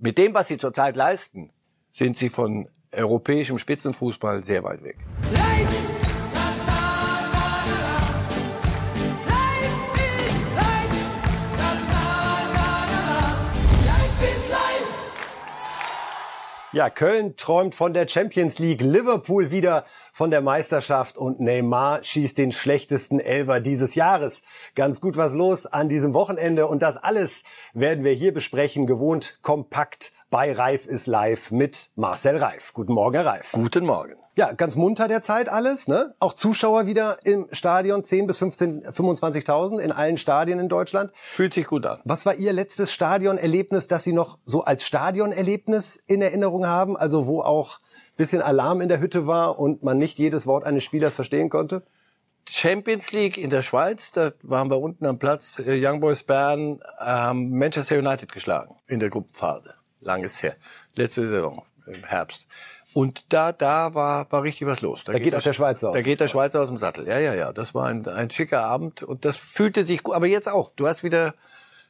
mit dem, was sie zurzeit leisten, sind sie von europäischem Spitzenfußball sehr weit weg. Ja, Köln träumt von der Champions League, Liverpool wieder von der Meisterschaft und Neymar schießt den schlechtesten Elver dieses Jahres. Ganz gut was los an diesem Wochenende und das alles werden wir hier besprechen, gewohnt kompakt bei Reif ist live mit Marcel Reif. Guten Morgen, Herr Reif. Guten Morgen. Ja, ganz munter derzeit alles, ne? Auch Zuschauer wieder im Stadion, 10 bis 15, 25.000 in allen Stadien in Deutschland. Fühlt sich gut an. Was war Ihr letztes Stadionerlebnis, das Sie noch so als Stadionerlebnis in Erinnerung haben? Also wo auch bisschen Alarm in der Hütte war und man nicht jedes Wort eines Spielers verstehen konnte? Champions League in der Schweiz, da waren wir unten am Platz, äh, Young Boys Bern haben Manchester United geschlagen in der Gruppenphase. Langes her. Letzte Saison im Herbst. Und da, da war, war richtig was los. Da, da geht, geht auch der Schweizer aus. Da geht der Schweizer aus dem Sattel. Ja, ja, ja. Das war ein, ein schicker Abend und das fühlte sich gut. Aber jetzt auch. Du hast wieder,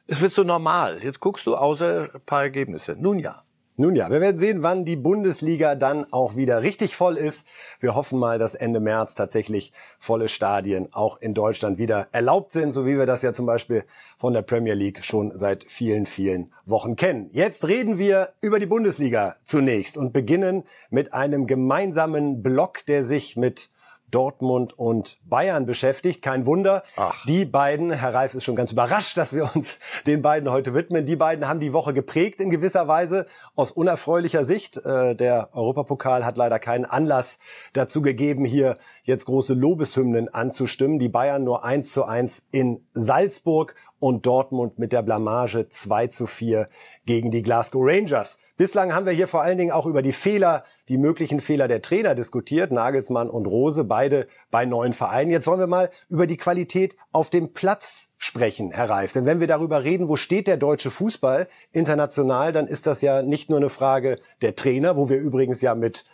es wird so normal. Jetzt guckst du außer ein paar Ergebnisse. Nun ja. Nun ja, wir werden sehen, wann die Bundesliga dann auch wieder richtig voll ist. Wir hoffen mal, dass Ende März tatsächlich volle Stadien auch in Deutschland wieder erlaubt sind, so wie wir das ja zum Beispiel von der Premier League schon seit vielen, vielen Wochen kennen. Jetzt reden wir über die Bundesliga zunächst und beginnen mit einem gemeinsamen Block, der sich mit Dortmund und Bayern beschäftigt. Kein Wunder. Ach. Die beiden, Herr Reif ist schon ganz überrascht, dass wir uns den beiden heute widmen. Die beiden haben die Woche geprägt in gewisser Weise aus unerfreulicher Sicht. Äh, der Europapokal hat leider keinen Anlass dazu gegeben, hier jetzt große Lobeshymnen anzustimmen. Die Bayern nur eins zu eins in Salzburg und Dortmund mit der Blamage 2 zu 4 gegen die Glasgow Rangers. Bislang haben wir hier vor allen Dingen auch über die Fehler, die möglichen Fehler der Trainer diskutiert, Nagelsmann und Rose, beide bei neuen Vereinen. Jetzt wollen wir mal über die Qualität auf dem Platz sprechen, Herr Reif. Denn wenn wir darüber reden, wo steht der deutsche Fußball international, dann ist das ja nicht nur eine Frage der Trainer, wo wir übrigens ja mit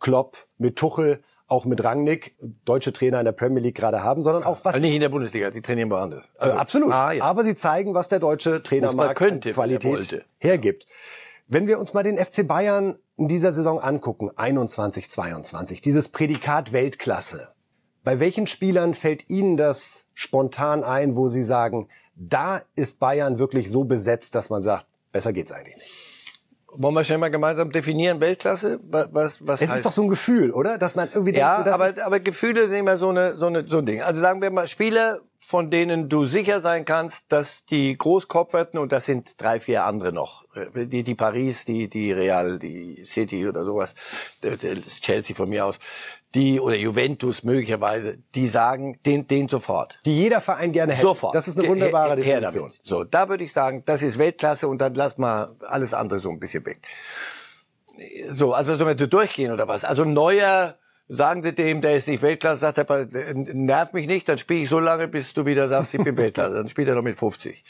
Klopp, mit Tuchel auch mit Rangnick deutsche Trainer in der Premier League gerade haben, sondern auch was. Also nicht in der Bundesliga, die trainieren woanders. Äh, also, äh, absolut. Ah, ja. Aber sie zeigen, was der deutsche Trainermarkt könnte, Qualität hergibt. Wenn wir uns mal den FC Bayern in dieser Saison angucken, 21, 22, dieses Prädikat Weltklasse. Bei welchen Spielern fällt Ihnen das spontan ein, wo Sie sagen, da ist Bayern wirklich so besetzt, dass man sagt, besser geht's eigentlich nicht? Wollen wir schnell mal gemeinsam definieren, Weltklasse? Was, was es heißt? ist doch so ein Gefühl, oder? Dass man irgendwie ja, denkt, so, aber, aber Gefühle sind immer so, eine, so, eine, so ein Ding. Also sagen wir mal, Spieler, von denen du sicher sein kannst, dass die Großkopferten, und das sind drei, vier andere noch, äh, die, die Paris, die, die Real, die City oder sowas, das Chelsea von mir aus, die oder Juventus möglicherweise, die sagen, den, den sofort. Die jeder Verein gerne hätte. Sofort. Das ist eine wunderbare Definition. So, da würde ich sagen, das ist Weltklasse und dann lass mal alles andere so ein bisschen weg. So, also sollen wir durchgehen oder was? Also neuer, sagen Sie dem, der ist nicht Weltklasse, sagt er, nerv mich nicht, dann spiele ich so lange, bis du wieder sagst, ich bin Weltklasse. Dann spielt er noch mit 50.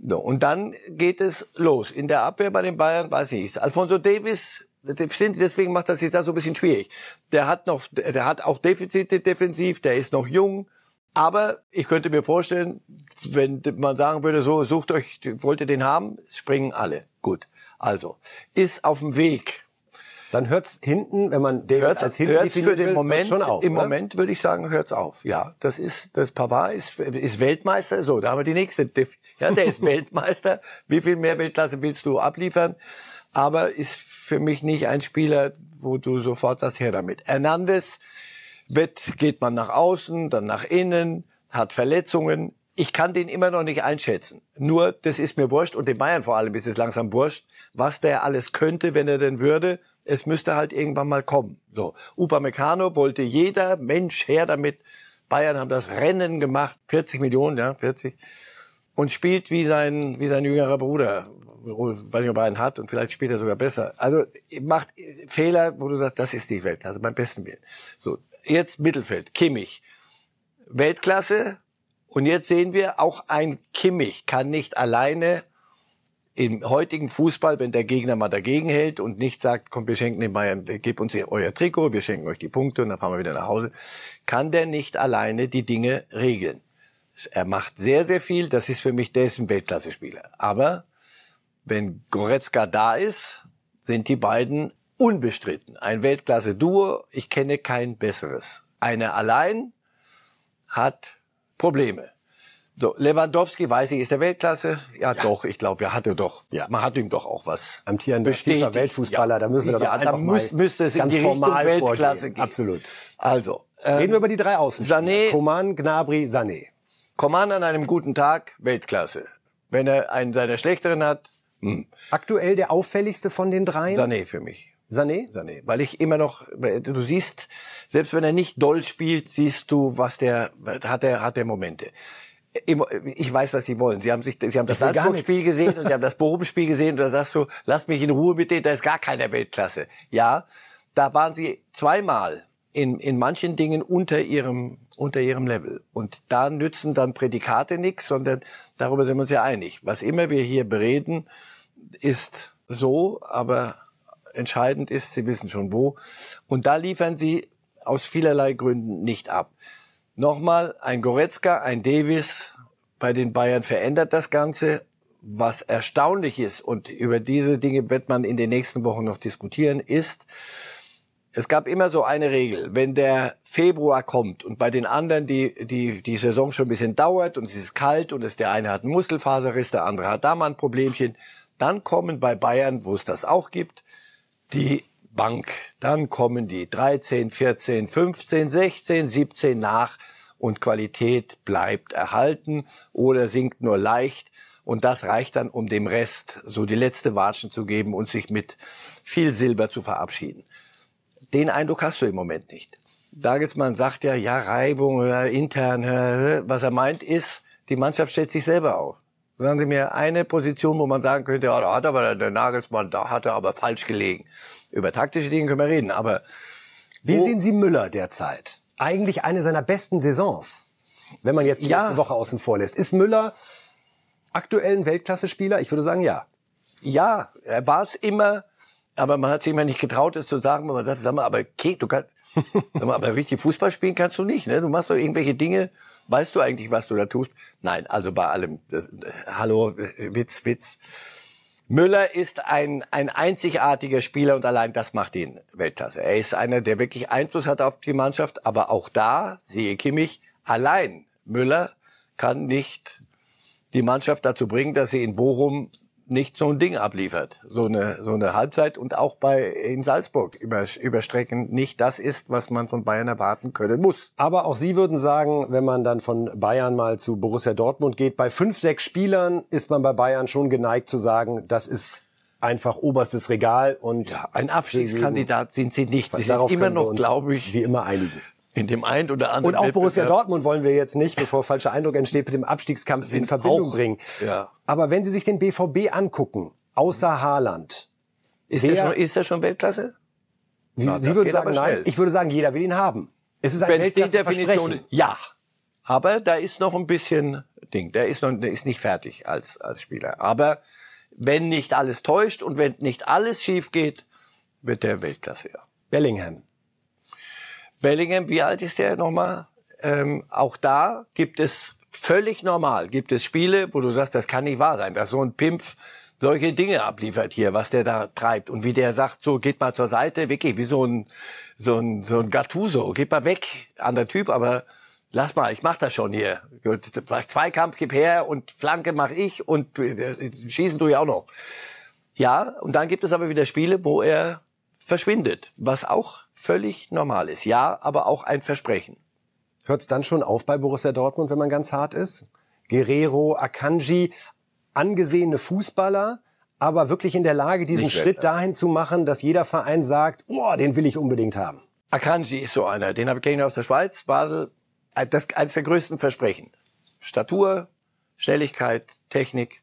So, und dann geht es los. In der Abwehr bei den Bayern weiß ich Alfonso Davis deswegen macht das jetzt da so ein bisschen schwierig. Der hat noch, der hat auch Defizite defensiv, der ist noch jung. Aber ich könnte mir vorstellen, wenn man sagen würde, so, sucht euch, wollt ihr den haben, springen alle. Gut. Also, ist auf dem Weg. Dann hört's hinten, wenn man Davis hört's, als hinten hört's für den will, Moment, schon auf. Im oder? Moment würde ich sagen, hört's auf. Ja, das ist, das Pavard ist, ist Weltmeister. So, da haben wir die nächste. Ja, der ist Weltmeister. Wie viel mehr Weltklasse willst du abliefern? aber ist für mich nicht ein Spieler, wo du sofort das her damit. Hernandez wird, geht man nach außen, dann nach innen, hat Verletzungen. Ich kann den immer noch nicht einschätzen. Nur, das ist mir wurscht und den Bayern vor allem ist es langsam wurscht, was der alles könnte, wenn er denn würde. Es müsste halt irgendwann mal kommen. So. Upamecano wollte jeder Mensch her damit. Bayern haben das Rennen gemacht, 40 Millionen, ja, 40 und spielt wie sein, wie sein jüngerer Bruder weiß nicht, ob er einen hat und vielleicht spielt er sogar besser. Also macht Fehler, wo du sagst, das ist die Weltklasse, beim besten Willen. So, jetzt Mittelfeld, Kimmich. Weltklasse. Und jetzt sehen wir, auch ein Kimmich kann nicht alleine im heutigen Fußball, wenn der Gegner mal dagegen hält und nicht sagt, komm, wir schenken den Bayern, gebt uns euer Trikot, wir schenken euch die Punkte und dann fahren wir wieder nach Hause, kann der nicht alleine die Dinge regeln. Er macht sehr, sehr viel, das ist für mich, der ist ein Weltklasse-Spieler. Aber wenn Goretzka da ist, sind die beiden unbestritten. Ein Weltklasse-Duo, ich kenne kein besseres. Einer allein hat Probleme. So, Lewandowski, weiß ich, ist der Weltklasse? Ja, ja. doch, ich glaube, er hatte doch. Ja. Man hat ihm doch auch was. Amtierender FIFA Weltfußballer, ja. da müssen wir doch ja, einfach da muss, müsste es in die Richtung Weltklasse vorgehen. gehen. Absolut. Also, ähm, reden wir über die drei Außen. Sané, Coman, Gnabry, Sané. Coman an einem guten Tag Weltklasse. Wenn er einen seiner schlechteren hat, hm. Aktuell der auffälligste von den dreien? Sané für mich. Sané? Sané. Weil ich immer noch, du siehst, selbst wenn er nicht doll spielt, siehst du, was der, hat er, hat er Momente ich weiß, was Sie wollen. Sie haben sich, Sie haben das Salzburg-Spiel gesehen und Sie haben das Bochum-Spiel gesehen und da sagst du, lass mich in Ruhe mit denen, da ist gar keine Weltklasse. Ja, da waren Sie zweimal in, in manchen Dingen unter Ihrem, unter Ihrem Level. Und da nützen dann Prädikate nichts, sondern darüber sind wir uns ja einig. Was immer wir hier bereden, ist so, aber entscheidend ist, Sie wissen schon wo. Und da liefern Sie aus vielerlei Gründen nicht ab. Nochmal, ein Goretzka, ein Davis bei den Bayern verändert das Ganze. Was erstaunlich ist, und über diese Dinge wird man in den nächsten Wochen noch diskutieren, ist, es gab immer so eine Regel, wenn der Februar kommt und bei den anderen die, die, die Saison schon ein bisschen dauert und es ist kalt und es, der eine hat einen Muskelfaserriss, der andere hat da mal ein Problemchen, dann kommen bei Bayern, wo es das auch gibt, die Bank. Dann kommen die 13, 14, 15, 16, 17 nach und Qualität bleibt erhalten oder sinkt nur leicht. Und das reicht dann, um dem Rest so die letzte Watschen zu geben und sich mit viel Silber zu verabschieden. Den Eindruck hast du im Moment nicht. Dagelsmann sagt ja, ja, Reibung, ja, intern, was er meint ist, die Mannschaft stellt sich selber auf. Sagen Sie mir eine Position, wo man sagen könnte, ja, da hat aber der Nagelsmann, da hat er aber falsch gelegen. Über taktische Dinge können wir reden, aber. Wie sehen Sie Müller derzeit? Eigentlich eine seiner besten Saisons. Wenn man jetzt die ja. letzte Woche außen vor lässt. Ist Müller aktuell ein Weltklasse-Spieler? Ich würde sagen, ja. Ja, er war es immer, aber man hat sich immer nicht getraut, es zu sagen. Man sagt, sag mal, aber okay, du kannst, sag mal, aber richtig Fußball spielen kannst du nicht, ne? Du machst doch irgendwelche Dinge, weißt du eigentlich, was du da tust? Nein, also bei allem, äh, hallo, Witz, Witz. Müller ist ein, ein einzigartiger Spieler und allein das macht ihn Weltklasse. Er ist einer, der wirklich Einfluss hat auf die Mannschaft, aber auch da, siehe Kimmich, allein Müller kann nicht die Mannschaft dazu bringen, dass sie in Bochum nicht so ein Ding abliefert, so eine so eine Halbzeit und auch bei in Salzburg über, überstrecken nicht das ist, was man von Bayern erwarten können muss. Aber auch Sie würden sagen, wenn man dann von Bayern mal zu Borussia Dortmund geht, bei fünf sechs Spielern ist man bei Bayern schon geneigt zu sagen, das ist einfach oberstes Regal und ja, ein Abstiegskandidat sind sie nicht. Sie sind immer noch, glaube ich, wie immer einigen in dem einen oder anderen. Und auch Borussia Dortmund wollen wir jetzt nicht, bevor falscher Eindruck entsteht, mit dem Abstiegskampf in Verbindung auch, bringen. Ja. Aber wenn Sie sich den BVB angucken, außer Haaland, ist der, schon, ist er schon Weltklasse? Wie, Na, Sie würden sagen, nein. Ich würde sagen, jeder will ihn haben. Es ist ein Wenn's Definition, ja. Aber da ist noch ein bisschen Ding. Der ist noch, der ist nicht fertig als, als Spieler. Aber wenn nicht alles täuscht und wenn nicht alles schief geht, wird der Weltklasse, ja. Bellingham. Bellingham, wie alt ist der nochmal? Ähm, auch da gibt es völlig normal, gibt es Spiele, wo du sagst, das kann nicht wahr sein, dass so ein Pimpf solche Dinge abliefert hier, was der da treibt und wie der sagt, so geht mal zur Seite, wirklich wie so ein so ein so ein Gattuso, geht mal weg an der Typ, aber lass mal, ich mach das schon hier. Zweikampf gib her und Flanke mach ich und äh, schießen du ja auch noch. Ja, und dann gibt es aber wieder Spiele, wo er verschwindet, was auch völlig normal ist. Ja, aber auch ein Versprechen. Hört es dann schon auf bei Borussia Dortmund, wenn man ganz hart ist? Guerrero, Akanji, angesehene Fußballer, aber wirklich in der Lage, diesen Nicht Schritt dahin zu machen, dass jeder Verein sagt, oh, den will ich unbedingt haben. Akanji ist so einer, den habe ich aus der Schweiz, Basel. Das eines der größten Versprechen. Statur, Schnelligkeit, Technik,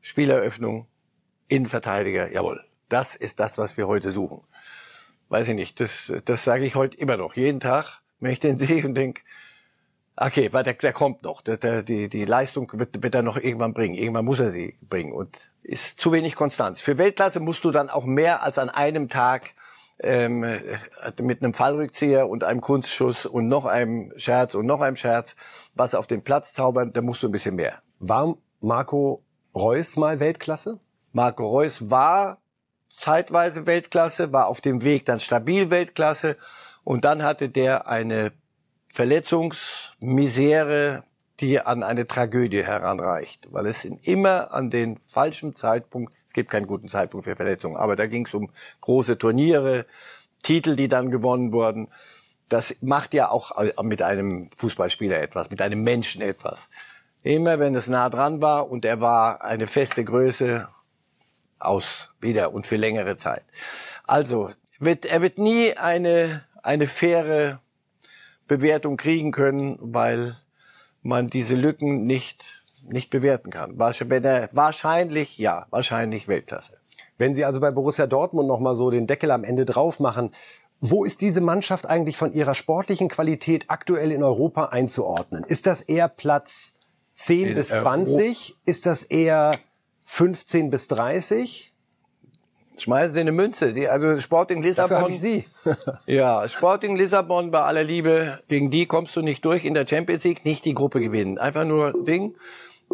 Spieleröffnung, Innenverteidiger, jawohl. Das ist das, was wir heute suchen weiß ich nicht, das, das sage ich heute immer noch, jeden Tag, wenn ich den sehe und denke, okay, weil der, der kommt noch, der, der, die, die Leistung wird, wird er noch irgendwann bringen, irgendwann muss er sie bringen und ist zu wenig Konstanz. Für Weltklasse musst du dann auch mehr als an einem Tag ähm, mit einem Fallrückzieher und einem Kunstschuss und noch einem Scherz und noch einem Scherz was auf den Platz zaubern, da musst du ein bisschen mehr. War Marco Reus mal Weltklasse? Marco Reus war zeitweise Weltklasse, war auf dem Weg dann stabil Weltklasse und dann hatte der eine Verletzungsmisere, die an eine Tragödie heranreicht, weil es immer an den falschen Zeitpunkt, es gibt keinen guten Zeitpunkt für Verletzungen, aber da ging es um große Turniere, Titel, die dann gewonnen wurden. Das macht ja auch mit einem Fußballspieler etwas, mit einem Menschen etwas. Immer wenn es nah dran war und er war eine feste Größe, aus wieder und für längere Zeit. Also wird, er wird nie eine, eine faire Bewertung kriegen können, weil man diese Lücken nicht, nicht bewerten kann. Wahrscheinlich, ja, wahrscheinlich Weltklasse. Wenn Sie also bei Borussia Dortmund nochmal so den Deckel am Ende drauf machen, wo ist diese Mannschaft eigentlich von ihrer sportlichen Qualität aktuell in Europa einzuordnen? Ist das eher Platz 10 in bis 20? Ist das eher 15 bis 30? Schmeißen Sie eine Münze. Die, also Sporting Lissabon. ich Sie. ja, Sporting Lissabon bei aller Liebe. Gegen die kommst du nicht durch in der Champions League, nicht die Gruppe gewinnen. Einfach nur Ding.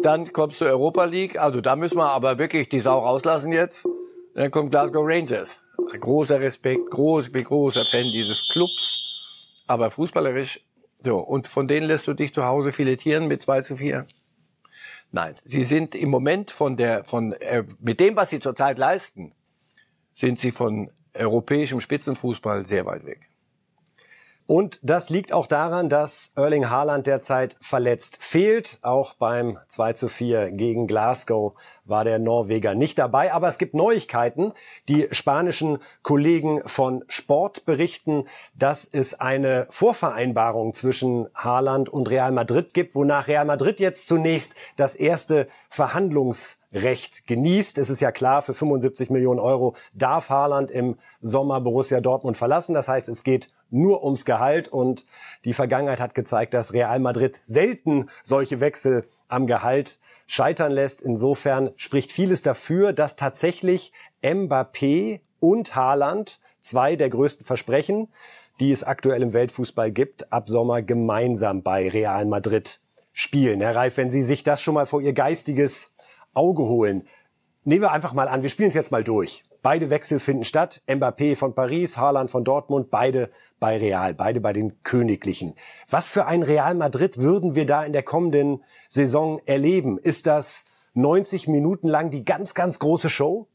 Dann kommst du Europa League. Also da müssen wir aber wirklich die Sau rauslassen jetzt. Dann kommt Glasgow Rangers. Großer Respekt, groß, bin großer Fan dieses Clubs. Aber fußballerisch, so. Und von denen lässt du dich zu Hause filetieren mit 2 zu 4. Nein, sie sind im Moment von der, von, äh, mit dem, was sie zurzeit leisten, sind sie von europäischem Spitzenfußball sehr weit weg. Und das liegt auch daran, dass Erling Haaland derzeit verletzt fehlt. Auch beim 2 zu 4 gegen Glasgow war der Norweger nicht dabei. Aber es gibt Neuigkeiten. Die spanischen Kollegen von Sport berichten, dass es eine Vorvereinbarung zwischen Haaland und Real Madrid gibt, wonach Real Madrid jetzt zunächst das erste Verhandlungs Recht genießt. Es ist ja klar, für 75 Millionen Euro darf Haaland im Sommer Borussia Dortmund verlassen. Das heißt, es geht nur ums Gehalt und die Vergangenheit hat gezeigt, dass Real Madrid selten solche Wechsel am Gehalt scheitern lässt. Insofern spricht vieles dafür, dass tatsächlich Mbappé und Haaland zwei der größten Versprechen, die es aktuell im Weltfußball gibt, ab Sommer gemeinsam bei Real Madrid spielen. Herr Reif, wenn Sie sich das schon mal vor Ihr geistiges Auge holen. Nehmen wir einfach mal an, wir spielen es jetzt mal durch. Beide Wechsel finden statt. Mbappé von Paris, Haaland von Dortmund, beide bei Real, beide bei den Königlichen. Was für ein Real Madrid würden wir da in der kommenden Saison erleben? Ist das 90 Minuten lang die ganz, ganz große Show?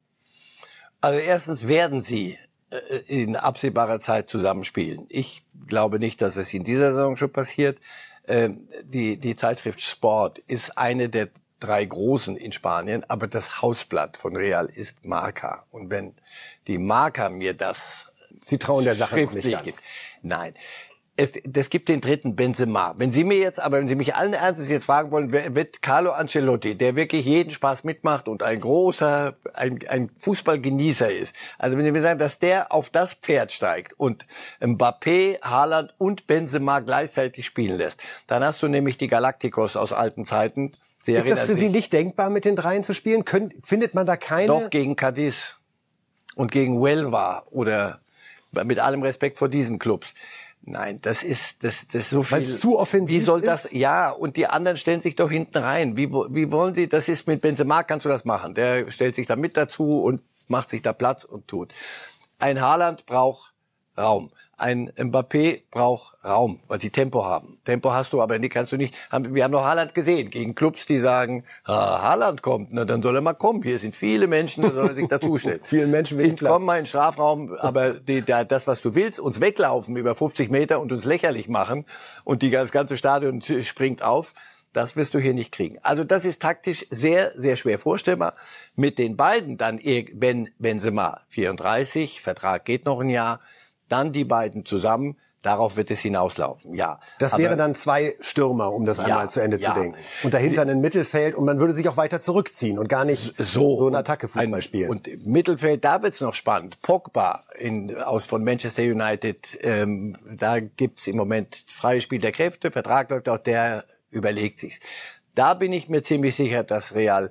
Also erstens werden sie äh, in absehbarer Zeit zusammenspielen. Ich glaube nicht, dass es in dieser Saison schon passiert. Ähm, die, die Zeitschrift Sport ist eine der drei Großen in Spanien, aber das Hausblatt von Real ist Marca. Und wenn die Marca mir das Sie trauen der Sache nicht ganz. Gibt, nein. Es, das gibt den dritten Benzema. Wenn Sie mir jetzt, aber wenn Sie mich allen Ernstes jetzt fragen wollen, wer wird Carlo Ancelotti, der wirklich jeden Spaß mitmacht und ein großer, ein, ein Fußballgenießer ist. Also wenn Sie mir sagen, dass der auf das Pferd steigt und Mbappé, Haaland und Benzema gleichzeitig spielen lässt, dann hast du nämlich die Galacticos aus alten Zeiten, Serien ist das für Sie nicht denkbar, mit den dreien zu spielen? Könnt, findet man da keine? Doch, gegen Cadiz und gegen Huelva oder mit allem Respekt vor diesen Clubs. Nein, das ist das, das ist so viel. Weil zu offensiv Wie soll das? Ist? Ja, und die anderen stellen sich doch hinten rein. Wie, wie wollen sie? Das ist mit Benzema kannst du das machen. Der stellt sich da mit dazu und macht sich da Platz und tut. Ein Haaland braucht Raum. Ein Mbappé braucht Raum, weil sie Tempo haben. Tempo hast du, aber nicht kannst du nicht. Wir haben noch Haaland gesehen gegen Clubs, die sagen, ah, Haaland kommt, na dann soll er mal kommen. Hier sind viele Menschen, da soll er sich dazustellen. Vielen Menschen wenig Platz. Komm mal in den Strafraum, aber die, da, das, was du willst, uns weglaufen über 50 Meter und uns lächerlich machen und die, das ganze Stadion springt auf. Das wirst du hier nicht kriegen. Also das ist taktisch sehr, sehr schwer vorstellbar. Mit den beiden dann, wenn Benzema 34, Vertrag geht noch ein Jahr, dann die beiden zusammen. Darauf wird es hinauslaufen, ja. Das wäre dann zwei Stürmer, um das ja, einmal zu Ende ja. zu denken. Und dahinter ein Mittelfeld und man würde sich auch weiter zurückziehen und gar nicht so, so eine Attacke-Fußball ein, spielen. Und Mittelfeld, da wird's noch spannend. Pogba in, aus von Manchester United, ähm, da gibt's im Moment freie Spiel der Kräfte, Vertrag läuft auch, der überlegt sich's. Da bin ich mir ziemlich sicher, dass Real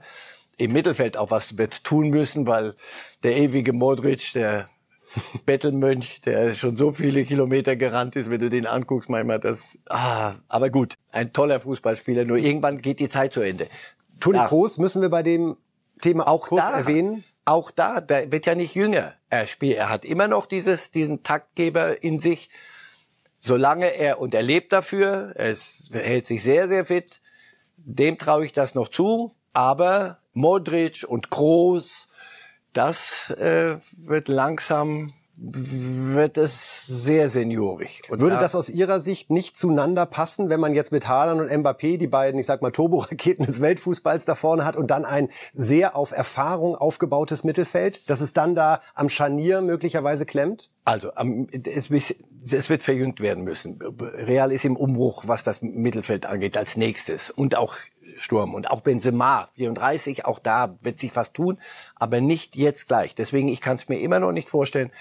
im Mittelfeld auch was wird tun müssen, weil der ewige Modric, der Bettelmönch, der schon so viele Kilometer gerannt ist, wenn du den anguckst, manchmal das, ah, aber gut, ein toller Fußballspieler, nur irgendwann geht die Zeit zu Ende. Toni Kroos müssen wir bei dem Thema auch kurz da, erwähnen? Auch da, der wird ja nicht jünger. Er spielt, er hat immer noch dieses, diesen Taktgeber in sich. Solange er, und er lebt dafür, er ist, hält sich sehr, sehr fit, dem traue ich das noch zu. Aber Modric und Kroos, das äh, wird langsam wird es sehr seniorig. Und Würde das aus Ihrer Sicht nicht zueinander passen, wenn man jetzt mit Haaland und Mbappé die beiden, ich sag mal, Turboraketen des Weltfußballs da vorne hat und dann ein sehr auf Erfahrung aufgebautes Mittelfeld, dass es dann da am Scharnier möglicherweise klemmt? Also es wird verjüngt werden müssen. Real ist im Umbruch, was das Mittelfeld angeht, als nächstes. Und auch Sturm. Und auch Benzema, 34, auch da wird sich was tun, aber nicht jetzt gleich. Deswegen, ich kann es mir immer noch nicht vorstellen,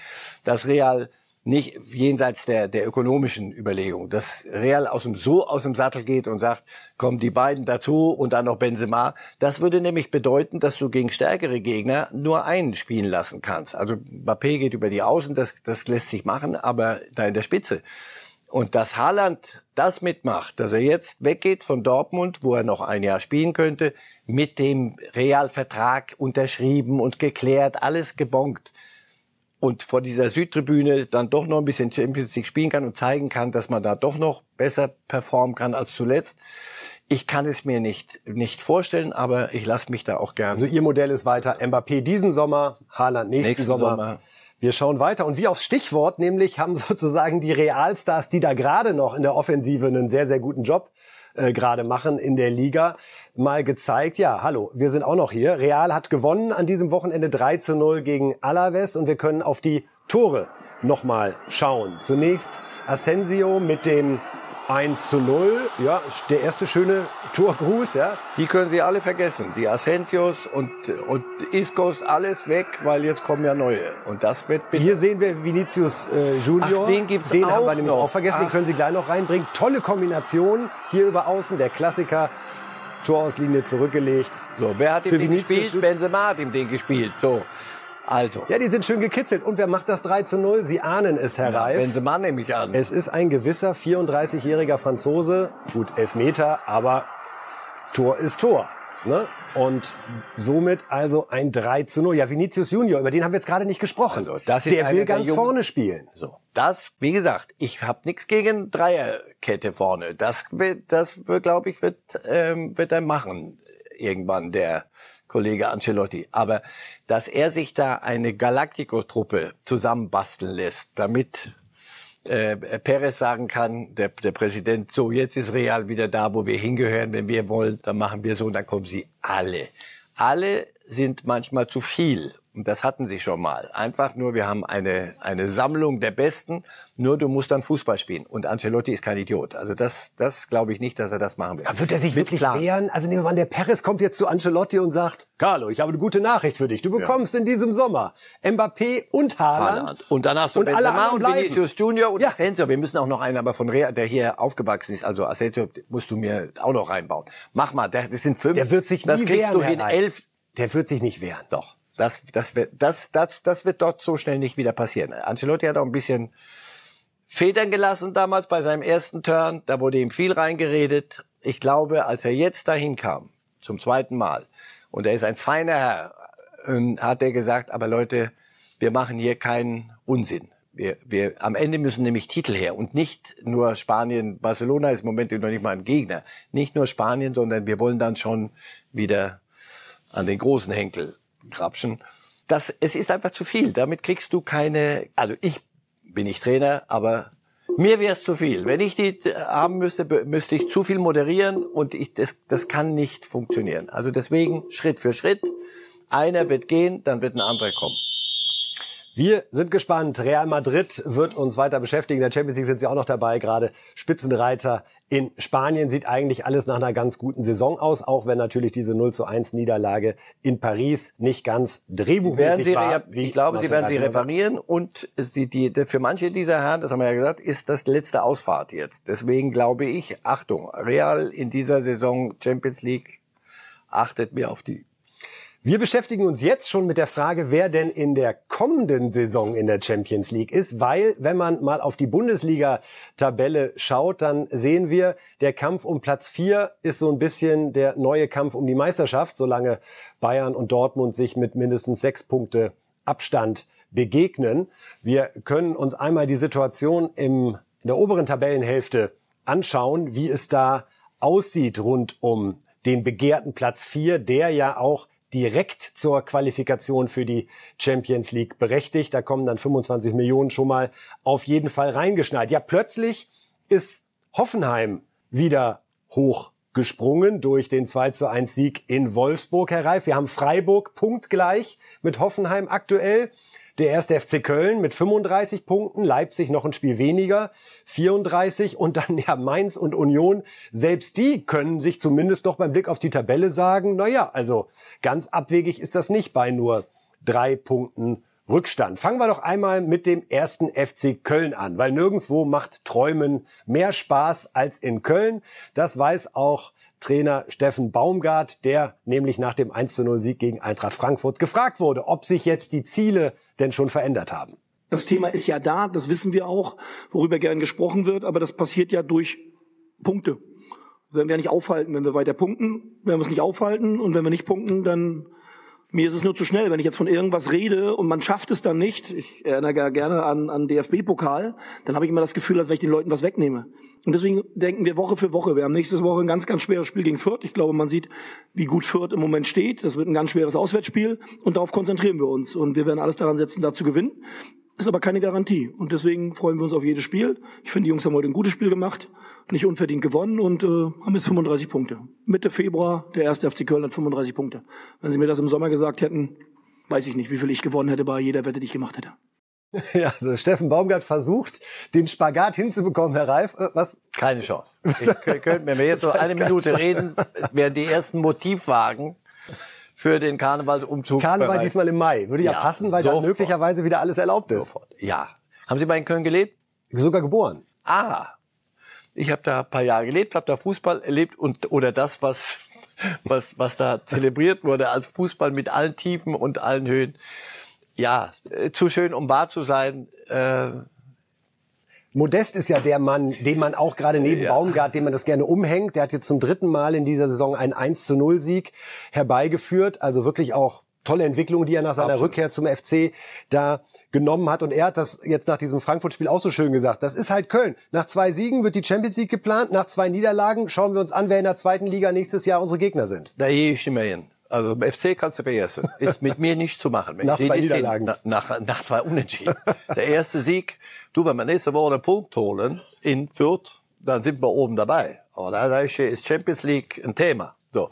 dass Real nicht jenseits der, der ökonomischen Überlegung, dass Real aus dem, so aus dem Sattel geht und sagt, kommen die beiden dazu und dann noch Benzema. Das würde nämlich bedeuten, dass du gegen stärkere Gegner nur einen spielen lassen kannst. Also Mbappé geht über die Außen, das, das lässt sich machen, aber da in der Spitze. Und dass Haaland das mitmacht, dass er jetzt weggeht von Dortmund, wo er noch ein Jahr spielen könnte, mit dem Realvertrag unterschrieben und geklärt, alles gebongt. Und vor dieser Südtribüne dann doch noch ein bisschen Champions League spielen kann und zeigen kann, dass man da doch noch besser performen kann als zuletzt. Ich kann es mir nicht, nicht vorstellen, aber ich lasse mich da auch gerne. Also Ihr Modell ist weiter Mbappé diesen Sommer, Haaland nächsten, nächsten Sommer. Sommer. Wir schauen weiter und wie aufs Stichwort, nämlich haben sozusagen die Realstars, die da gerade noch in der Offensive einen sehr, sehr guten Job äh, gerade machen in der Liga, mal gezeigt, ja, hallo, wir sind auch noch hier. Real hat gewonnen an diesem Wochenende 3 zu 0 gegen Alaves und wir können auf die Tore nochmal schauen. Zunächst Asensio mit dem 1 zu 0. Ja, der erste schöne Torgruß, ja. Die können Sie alle vergessen. Die Asensios und, und Iscos, alles weg, weil jetzt kommen ja neue. Und das wird bitter. Hier sehen wir Vinicius äh, Junior. Ach, den gibt's den auch haben wir nämlich noch. auch vergessen. Ach. Den können Sie gleich noch reinbringen. Tolle Kombination hier über außen. Der Klassiker. Torauslinie zurückgelegt. So, wer hat ihm den gespielt? Benzema hat ihm den gespielt. So. Also. Ja, die sind schön gekitzelt. Und wer macht das 3 zu 0? Sie ahnen es, Herr ja, Reif. Benzema nehme ich an. Es ist ein gewisser 34-jähriger Franzose. Gut, elf Meter, aber Tor ist Tor. Ne? Und somit also ein 3 zu 0. Ja, Vinicius Junior, über den haben wir jetzt gerade nicht gesprochen. Also, das ist der will ganz der vorne spielen. So, das, wie gesagt, ich habe nichts gegen Dreierkette vorne. Das wird, das wird, glaube ich, wird, ähm, wird er machen irgendwann der Kollege Ancelotti. Aber dass er sich da eine Galactico-Truppe zusammenbasteln lässt, damit äh, Perez sagen kann, der, der Präsident, so jetzt ist Real wieder da, wo wir hingehören, wenn wir wollen, dann machen wir so und dann kommen sie alle. Alle sind manchmal zu viel. Und das hatten sie schon mal. Einfach nur, wir haben eine, eine Sammlung der Besten, nur du musst dann Fußball spielen. Und Ancelotti ist kein Idiot. Also das, das glaube ich nicht, dass er das machen wird. Aber wird er sich Mit wirklich klar. wehren? Also nehmen wir mal, der Perez kommt jetzt zu Ancelotti und sagt, Carlo, ich habe eine gute Nachricht für dich. Du bekommst ja. in diesem Sommer Mbappé und Haaland. Haaland. Und dann hast du und Benzema und Vinicius Junior und ja. Asensio. Wir müssen auch noch einen aber von Real, der hier aufgewachsen ist. Also Asensio musst du mir auch noch reinbauen. Mach mal, das sind fünf. Der wird sich nie das kriegst wehren, du hin. Elf. Der wird sich nicht wehren. Doch. Das, das, wird, das, das, das wird dort so schnell nicht wieder passieren. Ancelotti hat auch ein bisschen Federn gelassen damals bei seinem ersten Turn. Da wurde ihm viel reingeredet. Ich glaube, als er jetzt dahin kam, zum zweiten Mal, und er ist ein feiner Herr, ähm, hat er gesagt, aber Leute, wir machen hier keinen Unsinn. Wir, wir, am Ende müssen nämlich Titel her und nicht nur Spanien. Barcelona ist im Moment noch nicht mal ein Gegner. Nicht nur Spanien, sondern wir wollen dann schon wieder an den großen Henkel grapschen. Das, es ist einfach zu viel. Damit kriegst du keine, also ich bin nicht Trainer, aber mir wäre es zu viel. Wenn ich die haben müsste, müsste ich zu viel moderieren und ich, das, das kann nicht funktionieren. Also deswegen Schritt für Schritt. Einer wird gehen, dann wird ein anderer kommen. Wir sind gespannt. Real Madrid wird uns weiter beschäftigen. In der Champions League sind sie auch noch dabei, gerade Spitzenreiter in Spanien sieht eigentlich alles nach einer ganz guten Saison aus, auch wenn natürlich diese 0 zu 1 Niederlage in Paris nicht ganz drehbuchmäßig war. Ich glaube, sie werden sie referieren und sie, die, für manche dieser Herren, das haben wir ja gesagt, ist das letzte Ausfahrt jetzt. Deswegen glaube ich, Achtung, Real in dieser Saison Champions League achtet mir auf die. Wir beschäftigen uns jetzt schon mit der Frage, wer denn in der kommenden Saison in der Champions League ist, weil wenn man mal auf die Bundesliga-Tabelle schaut, dann sehen wir, der Kampf um Platz 4 ist so ein bisschen der neue Kampf um die Meisterschaft, solange Bayern und Dortmund sich mit mindestens sechs Punkte Abstand begegnen. Wir können uns einmal die Situation im, in der oberen Tabellenhälfte anschauen, wie es da aussieht rund um den begehrten Platz 4, der ja auch direkt zur Qualifikation für die Champions League berechtigt. Da kommen dann 25 Millionen schon mal auf jeden Fall reingeschnallt. Ja, plötzlich ist Hoffenheim wieder hochgesprungen durch den 2 zu 1 Sieg in Wolfsburg, Herr Reif. Wir haben Freiburg punktgleich mit Hoffenheim aktuell. Der erste FC Köln mit 35 Punkten, Leipzig noch ein Spiel weniger, 34 und dann ja Mainz und Union. Selbst die können sich zumindest noch beim Blick auf die Tabelle sagen, na ja, also ganz abwegig ist das nicht bei nur drei Punkten Rückstand. Fangen wir doch einmal mit dem ersten FC Köln an, weil nirgendswo macht Träumen mehr Spaß als in Köln. Das weiß auch Trainer Steffen Baumgart, der nämlich nach dem 1 0 Sieg gegen Eintracht Frankfurt gefragt wurde, ob sich jetzt die Ziele denn schon verändert haben. Das Thema ist ja da, das wissen wir auch, worüber gern gesprochen wird, aber das passiert ja durch Punkte. Wenn wir nicht aufhalten, wenn wir weiter punkten, werden wir es nicht aufhalten und wenn wir nicht punkten, dann mir ist es nur zu schnell, wenn ich jetzt von irgendwas rede und man schafft es dann nicht. Ich erinnere gerne an, an DFB-Pokal, dann habe ich immer das Gefühl, als wenn ich den Leuten was wegnehme. Und deswegen denken wir Woche für Woche. Wir haben nächste Woche ein ganz, ganz schweres Spiel gegen Fürth. Ich glaube, man sieht, wie gut Fürth im Moment steht. Das wird ein ganz schweres Auswärtsspiel und darauf konzentrieren wir uns. Und wir werden alles daran setzen, da zu gewinnen. Ist aber keine Garantie. Und deswegen freuen wir uns auf jedes Spiel. Ich finde, die Jungs haben heute ein gutes Spiel gemacht, nicht unverdient gewonnen und äh, haben jetzt 35 Punkte. Mitte Februar, der erste FC Köln hat 35 Punkte. Wenn Sie mir das im Sommer gesagt hätten, weiß ich nicht, wie viel ich gewonnen hätte bei jeder Wette, die ich gemacht hätte. Ja, also Steffen Baumgart versucht, den Spagat hinzubekommen, Herr Reif. Äh, was? Keine Chance. Ich könnte, wenn wir jetzt so eine Minute reden, wären die ersten Motivwagen für den Karnevalsumzug. Karneval bereit. diesmal im Mai. Würde ja, ja passen, weil sofort. dann möglicherweise wieder alles erlaubt ist. Sofort. Ja. Haben Sie mal in Köln gelebt? Sogar geboren. Ah. Ich habe da ein paar Jahre gelebt, habe da Fußball erlebt und oder das, was was was da zelebriert wurde als Fußball mit allen Tiefen und allen Höhen ja, äh, zu schön, um wahr zu sein. Äh, Modest ist ja der Mann, den man auch gerade neben ja. Baumgart, dem man das gerne umhängt. Der hat jetzt zum dritten Mal in dieser Saison einen 1 zu 0 Sieg herbeigeführt. Also wirklich auch tolle Entwicklung, die er nach seiner Absolut. Rückkehr zum FC da genommen hat. Und er hat das jetzt nach diesem Frankfurt-Spiel auch so schön gesagt. Das ist halt Köln. Nach zwei Siegen wird die Champions League geplant. Nach zwei Niederlagen schauen wir uns an, wer in der zweiten Liga nächstes Jahr unsere Gegner sind. Da gehe ich immer hin. Also beim FC kannst du vergessen. Ist mit mir nicht zu machen. nach zwei Niederlagen. Nach, nach, nach zwei Unentschieden. Der erste Sieg, du, wenn wir nächste Woche einen Punkt holen in Fürth, dann sind wir oben dabei. Aber da ist Champions League ein Thema. So.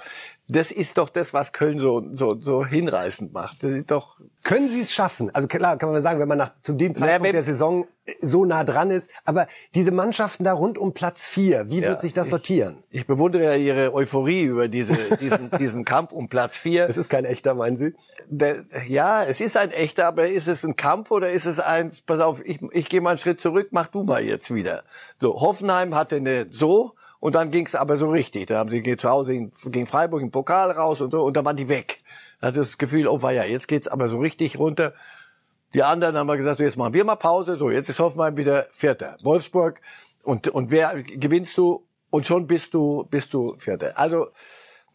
Das ist doch das, was Köln so, so, so hinreißend macht. Das ist doch Können Sie es schaffen? Also klar kann man sagen, wenn man nach, zu dem Zeitpunkt naja, der Saison so nah dran ist. Aber diese Mannschaften da rund um Platz vier, wie ja, wird sich das sortieren? Ich, ich bewundere ja Ihre Euphorie über diese, diesen, diesen Kampf um Platz vier. Es ist kein echter, meinen Sie? Der, ja, es ist ein echter, aber ist es ein Kampf oder ist es eins, pass auf, ich, ich gehe mal einen Schritt zurück, mach du mal jetzt wieder. So, Hoffenheim hatte eine so, und dann ging es aber so richtig. Da haben sie zu Hause gegen Freiburg im Pokal raus und so, und dann waren die weg. Da hatte das Gefühl, oh ja, jetzt geht's aber so richtig runter. Die anderen haben wir gesagt, so jetzt machen wir mal Pause. So, jetzt ist Hoffenheim wieder Vierter. Wolfsburg. Und, und wer gewinnst du? Und schon bist du, bist du Vierter. Also,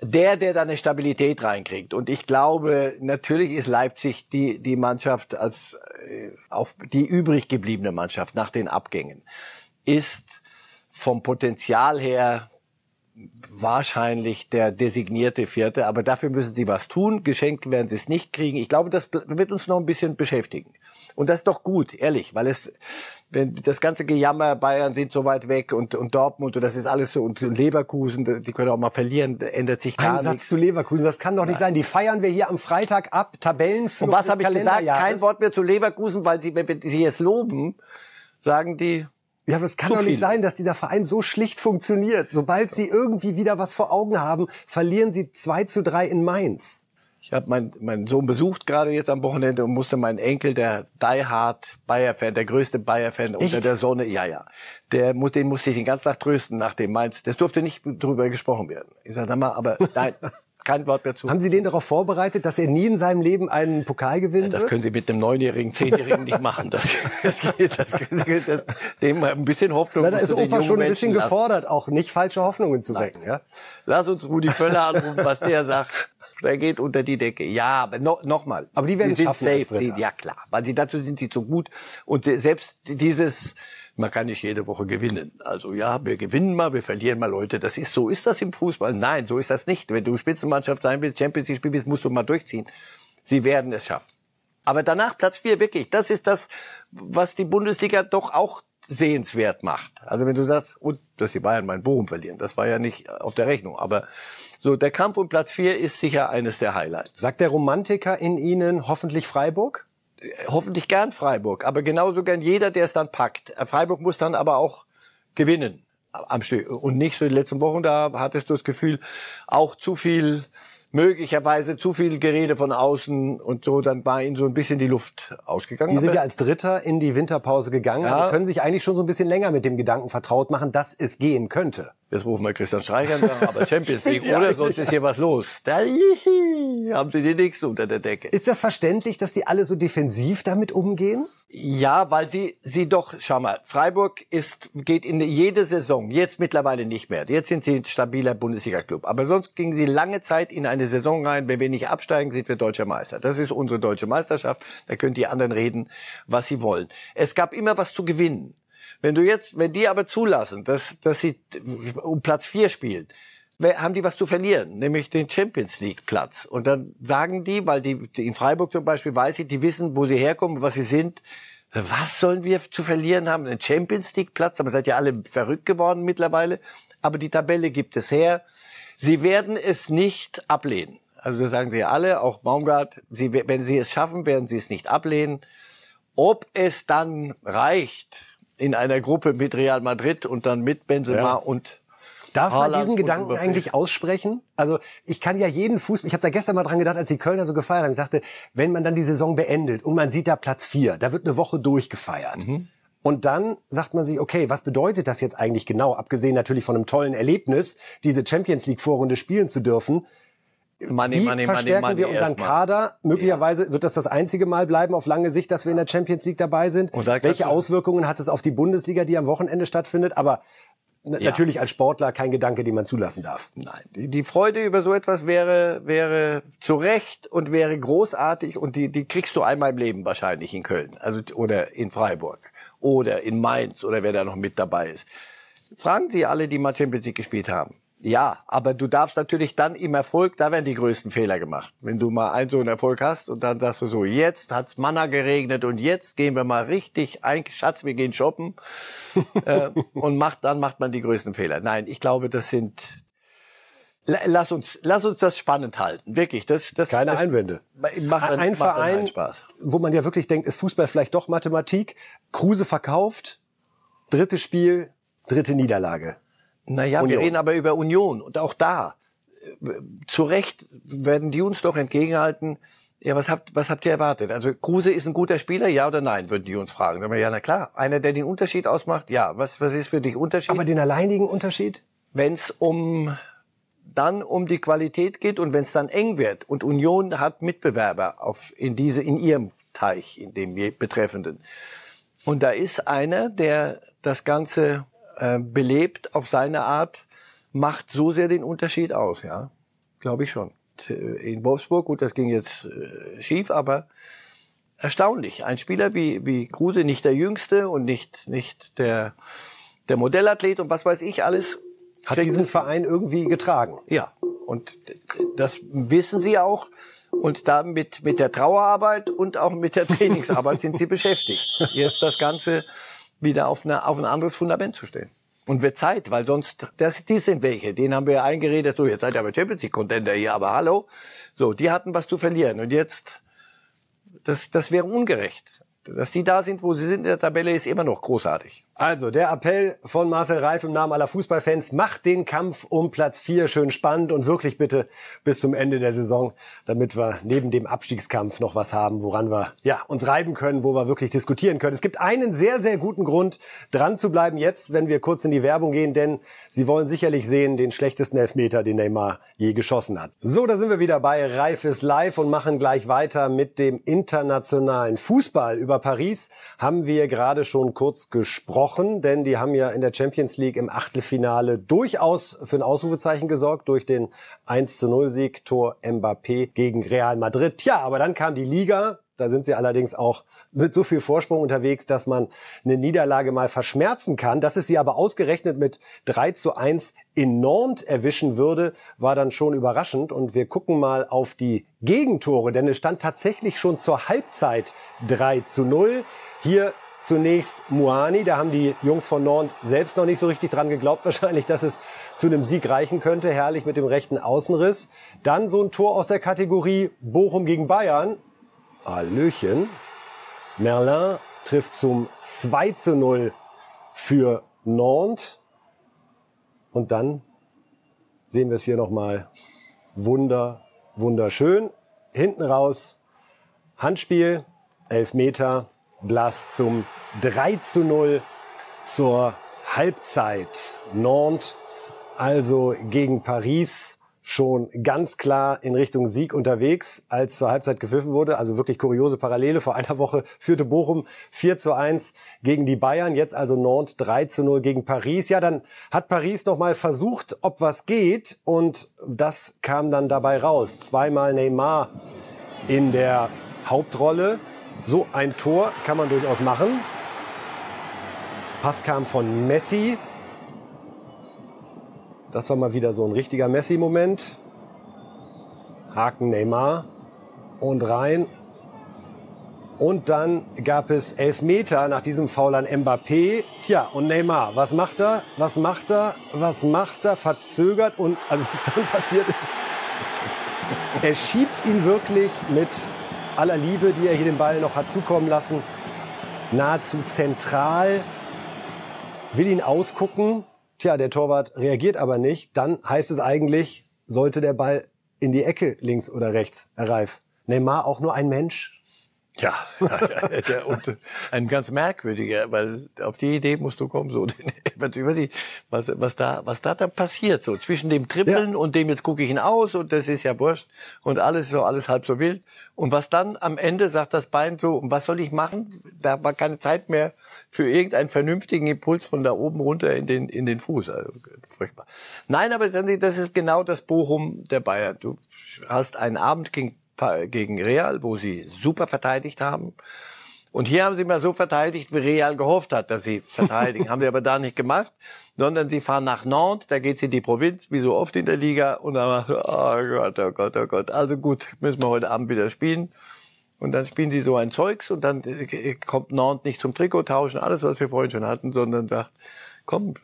der, der da eine Stabilität reinkriegt. Und ich glaube, natürlich ist Leipzig die, die Mannschaft als, äh, auch die übrig gebliebene Mannschaft nach den Abgängen, ist vom Potenzial her wahrscheinlich der designierte Vierte, aber dafür müssen sie was tun. Geschenkt werden sie es nicht kriegen. Ich glaube, das wird uns noch ein bisschen beschäftigen. Und das ist doch gut, ehrlich, weil es, wenn das ganze Gejammer, Bayern sind so weit weg und, und Dortmund und das ist alles so und Leverkusen, die können auch mal verlieren, ändert sich gar Ein nichts. Satz zu Leverkusen, das kann doch nicht ja. sein. Die feiern wir hier am Freitag ab, Tabellenführung Und was habe ich gesagt? Kein Wort mehr zu Leverkusen, weil sie, wenn sie jetzt loben, sagen die, ja, aber es kann doch nicht sein, dass dieser Verein so schlicht funktioniert. Sobald sie irgendwie wieder was vor Augen haben, verlieren sie 2 zu 3 in Mainz. Ich habe meinen mein Sohn besucht gerade jetzt am Wochenende und musste meinen Enkel, der Die Hard Bayer-Fan, der größte Bayer-Fan unter der Sonne, ja, ja, der, den musste ich den ganzen Tag trösten nach dem Mainz. Das durfte nicht drüber gesprochen werden. Ich sage, mal, aber dein, kein Wort mehr zu. Haben Sie den darauf vorbereitet, dass er nie in seinem Leben einen Pokal gewinnen das wird? Das können Sie mit einem Neunjährigen, Zehnjährigen nicht machen. Das, das, geht, das, das, dem ein bisschen Hoffnung. Na, da ist Opa schon ein bisschen lassen. gefordert, auch nicht falsche Hoffnungen zu wecken. Ja? Lass uns Rudi Völler anrufen, was der sagt. Der geht unter die Decke. Ja, aber no, noch mal. Aber die werden sie es schaffen safe. Ja klar, weil sie dazu sind sie zu gut. Und selbst dieses, man kann nicht jede Woche gewinnen. Also ja, wir gewinnen mal, wir verlieren mal Leute. Das ist so, ist das im Fußball? Nein, so ist das nicht. Wenn du Spitzenmannschaft sein willst, Champions League spielen willst, musst du mal durchziehen. Sie werden es schaffen. Aber danach Platz vier wirklich. Das ist das, was die Bundesliga doch auch sehenswert macht. Also wenn du sagst, und dass die Bayern meinen Bochum verlieren, das war ja nicht auf der Rechnung. Aber so, der Kampf um Platz vier ist sicher eines der Highlights. Sagt der Romantiker in Ihnen hoffentlich Freiburg? Hoffentlich gern Freiburg, aber genauso gern jeder, der es dann packt. Freiburg muss dann aber auch gewinnen am Stück. Und nicht so die letzten Wochen, da hattest du das Gefühl, auch zu viel möglicherweise zu viel Gerede von außen und so, dann war ihnen so ein bisschen die Luft ausgegangen. Die sind ja als Dritter in die Winterpause gegangen, Ja. also können sich eigentlich schon so ein bisschen länger mit dem Gedanken vertraut machen, dass es gehen könnte. Jetzt rufen wir Christian Streicher an, sagen, aber Champions League, oder? Sonst ist hier was los. Da haben sie die nächsten unter der Decke. Ist das verständlich, dass die alle so defensiv damit umgehen? Ja, weil sie, sie doch, schau mal, Freiburg ist, geht in jede Saison, jetzt mittlerweile nicht mehr. Jetzt sind sie ein stabiler Bundesliga-Club. Aber sonst gingen sie lange Zeit in eine Saison rein, wenn wir nicht absteigen, sind wir deutscher Meister. Das ist unsere deutsche Meisterschaft. Da können die anderen reden, was sie wollen. Es gab immer was zu gewinnen. Wenn du jetzt, wenn die aber zulassen, dass, dass sie um Platz vier spielen, haben die was zu verlieren, nämlich den Champions League Platz. Und dann sagen die, weil die, die in Freiburg zum Beispiel weiß ich, die wissen, wo sie herkommen, was sie sind. Was sollen wir zu verlieren haben? Einen Champions League Platz? Aber seid ja alle verrückt geworden mittlerweile. Aber die Tabelle gibt es her. Sie werden es nicht ablehnen. Also das sagen sie alle, auch Baumgart. Sie, wenn sie es schaffen, werden sie es nicht ablehnen. Ob es dann reicht in einer Gruppe mit Real Madrid und dann mit Benzema Ja. und Darf man Haaland diesen und Gedanken eigentlich aussprechen? Also ich kann ja jeden Fußball, ich habe da gestern mal dran gedacht, als die Kölner so gefeiert haben, ich sagte, wenn man dann die Saison beendet und man sieht da Platz vier, da wird eine Woche durchgefeiert. Mhm. Und dann sagt man sich, okay, was bedeutet das jetzt eigentlich genau? Abgesehen natürlich von einem tollen Erlebnis, diese Champions League Vorrunde spielen zu dürfen. Money, Wie money, verstärken money, wir unseren. Kader? Möglicherweise wird das das einzige Mal bleiben auf lange Sicht, dass wir in der Champions League dabei sind. Welche Auswirkungen hat es auf die Bundesliga, die am Wochenende stattfindet? Aber Ja. natürlich als Sportler kein Gedanke, den man zulassen darf. Nein, die, Freude über so etwas wäre, wäre zu Recht und wäre großartig und die, die kriegst du einmal im Leben wahrscheinlich in Köln, also, oder in Freiburg oder in Mainz oder wer da noch mit dabei ist. Fragen Sie alle, die mal Champions League gespielt haben. Ja, aber du darfst natürlich dann im Erfolg, da werden die größten Fehler gemacht. Wenn du mal einen so einen Erfolg hast und dann sagst du so, jetzt hat's Manna geregnet und jetzt gehen wir mal richtig ein, Schatz, wir gehen shoppen äh, und macht, dann macht man die größten Fehler. Nein, ich glaube, das sind La- Lass uns, lass uns das spannend halten. Wirklich, das, das Keine das Einwände. Macht, Ein dann Verein, einen Spaß. wo man ja wirklich denkt, ist Fußball vielleicht doch Mathematik. Kruse verkauft, drittes Spiel, dritte Niederlage. Naja, wir Union. reden aber über Union und auch da. äh, Zu Recht werden die uns doch entgegenhalten. Ja, was habt, was habt ihr erwartet? Also Kruse ist ein guter Spieler, ja oder nein, würden die uns fragen. Dann wir, ja, na klar, einer, der den Unterschied ausmacht, ja. Was, was ist für dich Unterschied? Aber den alleinigen Unterschied? wenn es um dann um die Qualität geht und wenn es dann eng wird und Union hat Mitbewerber auf in diese in ihrem Teich in dem betreffenden und da ist einer der das ganze äh, belebt auf seine Art macht so sehr den Unterschied aus ja glaube ich schon in Wolfsburg gut das ging jetzt äh, schief aber erstaunlich ein Spieler wie wie Kruse nicht der jüngste und nicht nicht der der Modellathlet und was weiß ich alles Hat diesen Verein irgendwie getragen. ja, und das wissen sie auch. Und da mit, mit der Trauerarbeit und auch mit der Trainingsarbeit sind sie beschäftigt. Jetzt das Ganze wieder auf, eine, auf ein anderes Fundament zu stellen. Und wird Zeit, weil sonst, das, die sind welche, denen haben wir eingeredet, so, jetzt seid ihr aber Champions League Contender hier, aber hallo. So, die hatten was zu verlieren. Und jetzt, das, das wäre ungerecht. dass die da sind, wo sie sind in der Tabelle, ist immer noch großartig. Also der Appell von Marcel Reif im Namen aller Fußballfans, macht den Kampf um Platz 4 schön spannend und wirklich bitte bis zum Ende der Saison, damit wir neben dem Abstiegskampf noch was haben, woran wir ja, uns reiben können, wo wir wirklich diskutieren können. Es gibt einen sehr, sehr guten Grund, dran zu bleiben jetzt, wenn wir kurz in die Werbung gehen, denn Sie wollen sicherlich sehen den schlechtesten Elfmeter, den Neymar je geschossen hat. So, da sind wir wieder bei Reif ist live und machen gleich weiter mit dem internationalen Fußball. Über Paris haben wir gerade schon kurz gesprochen gesprochen, denn die haben ja in der Champions League im Achtelfinale durchaus für ein Ausrufezeichen gesorgt durch den 1 zu 0 Sieg Tor Mbappé gegen Real Madrid. Tja, aber dann kam die Liga. Da sind sie allerdings auch mit so viel Vorsprung unterwegs, dass man eine Niederlage mal verschmerzen kann. Dass es sie aber ausgerechnet mit 3 zu 1 in Nantes erwischen würde, war dann schon überraschend. Und wir gucken mal auf die Gegentore, denn es stand tatsächlich schon zur Halbzeit 3 zu 0. Hier zunächst Muani. Da haben die Jungs von Nantes selbst noch nicht so richtig dran geglaubt, wahrscheinlich, dass es zu einem Sieg reichen könnte. Herrlich mit dem rechten Außenriss. Dann so ein Tor aus der Kategorie Bochum gegen Bayern. Hallöchen. Merlin trifft zum 2 zu 0 für Nantes. Und dann sehen wir es hier nochmal. Wunder, wunderschön. Hinten raus Handspiel, Elfmeter Blas zum 3 zu 0 zur Halbzeit. Nantes also gegen Paris schon ganz klar in Richtung Sieg unterwegs, als zur Halbzeit gepfiffen wurde. Also wirklich kuriose Parallele. Vor einer Woche führte Bochum 4 zu 1 gegen die Bayern. Jetzt also Nantes 3 zu 0 gegen Paris. Ja, dann hat Paris nochmal versucht, ob was geht. Und das kam dann dabei raus. Zweimal Neymar in der Hauptrolle. So ein Tor kann man durchaus machen. Pass kam von Messi. Das war mal wieder so ein richtiger Messi-Moment. Haken Neymar und rein. Und dann gab es Elfmeter nach diesem Foul an Mbappé. Tja, und Neymar, was macht er? Was macht er? Was macht er? Verzögert und also was dann passiert ist, er schiebt ihn wirklich mit aller Liebe, die er hier den Ball noch hat zukommen lassen, nahezu zentral, will ihn ausgucken. Tja, der Torwart reagiert aber nicht. Dann heißt es eigentlich, sollte der Ball in die Ecke links oder rechts, Herr Reif. Neymar auch nur ein Mensch? Ja, und ein ganz merkwürdiger, weil auf die Idee musst du kommen, so was, was da, was da dann passiert, so zwischen dem Trippeln ja. und dem jetzt gucke ich ihn aus und das ist ja wurscht und alles so, alles halb so wild und was dann am Ende sagt das Bein so, und was soll ich machen? Da war keine Zeit mehr für irgendeinen vernünftigen Impuls von da oben runter in den in den Fuß, also furchtbar. Nein, aber das ist genau das Bochum der Bayern. Du hast einen Abend gegen gegen Real, wo sie super verteidigt haben. Und hier haben sie mal so verteidigt, wie Real gehofft hat, dass sie verteidigen. haben sie aber da nicht gemacht, sondern sie fahren nach Nantes, da geht's in die Provinz, wie so oft in der Liga. Und dann macht so, oh Gott, oh Gott, oh Gott. Also gut, müssen wir heute Abend wieder spielen. Und dann spielen die so ein Zeugs und dann äh, kommt Nantes nicht zum Trikot tauschen, alles, was wir vorhin schon hatten, sondern sagt, komm,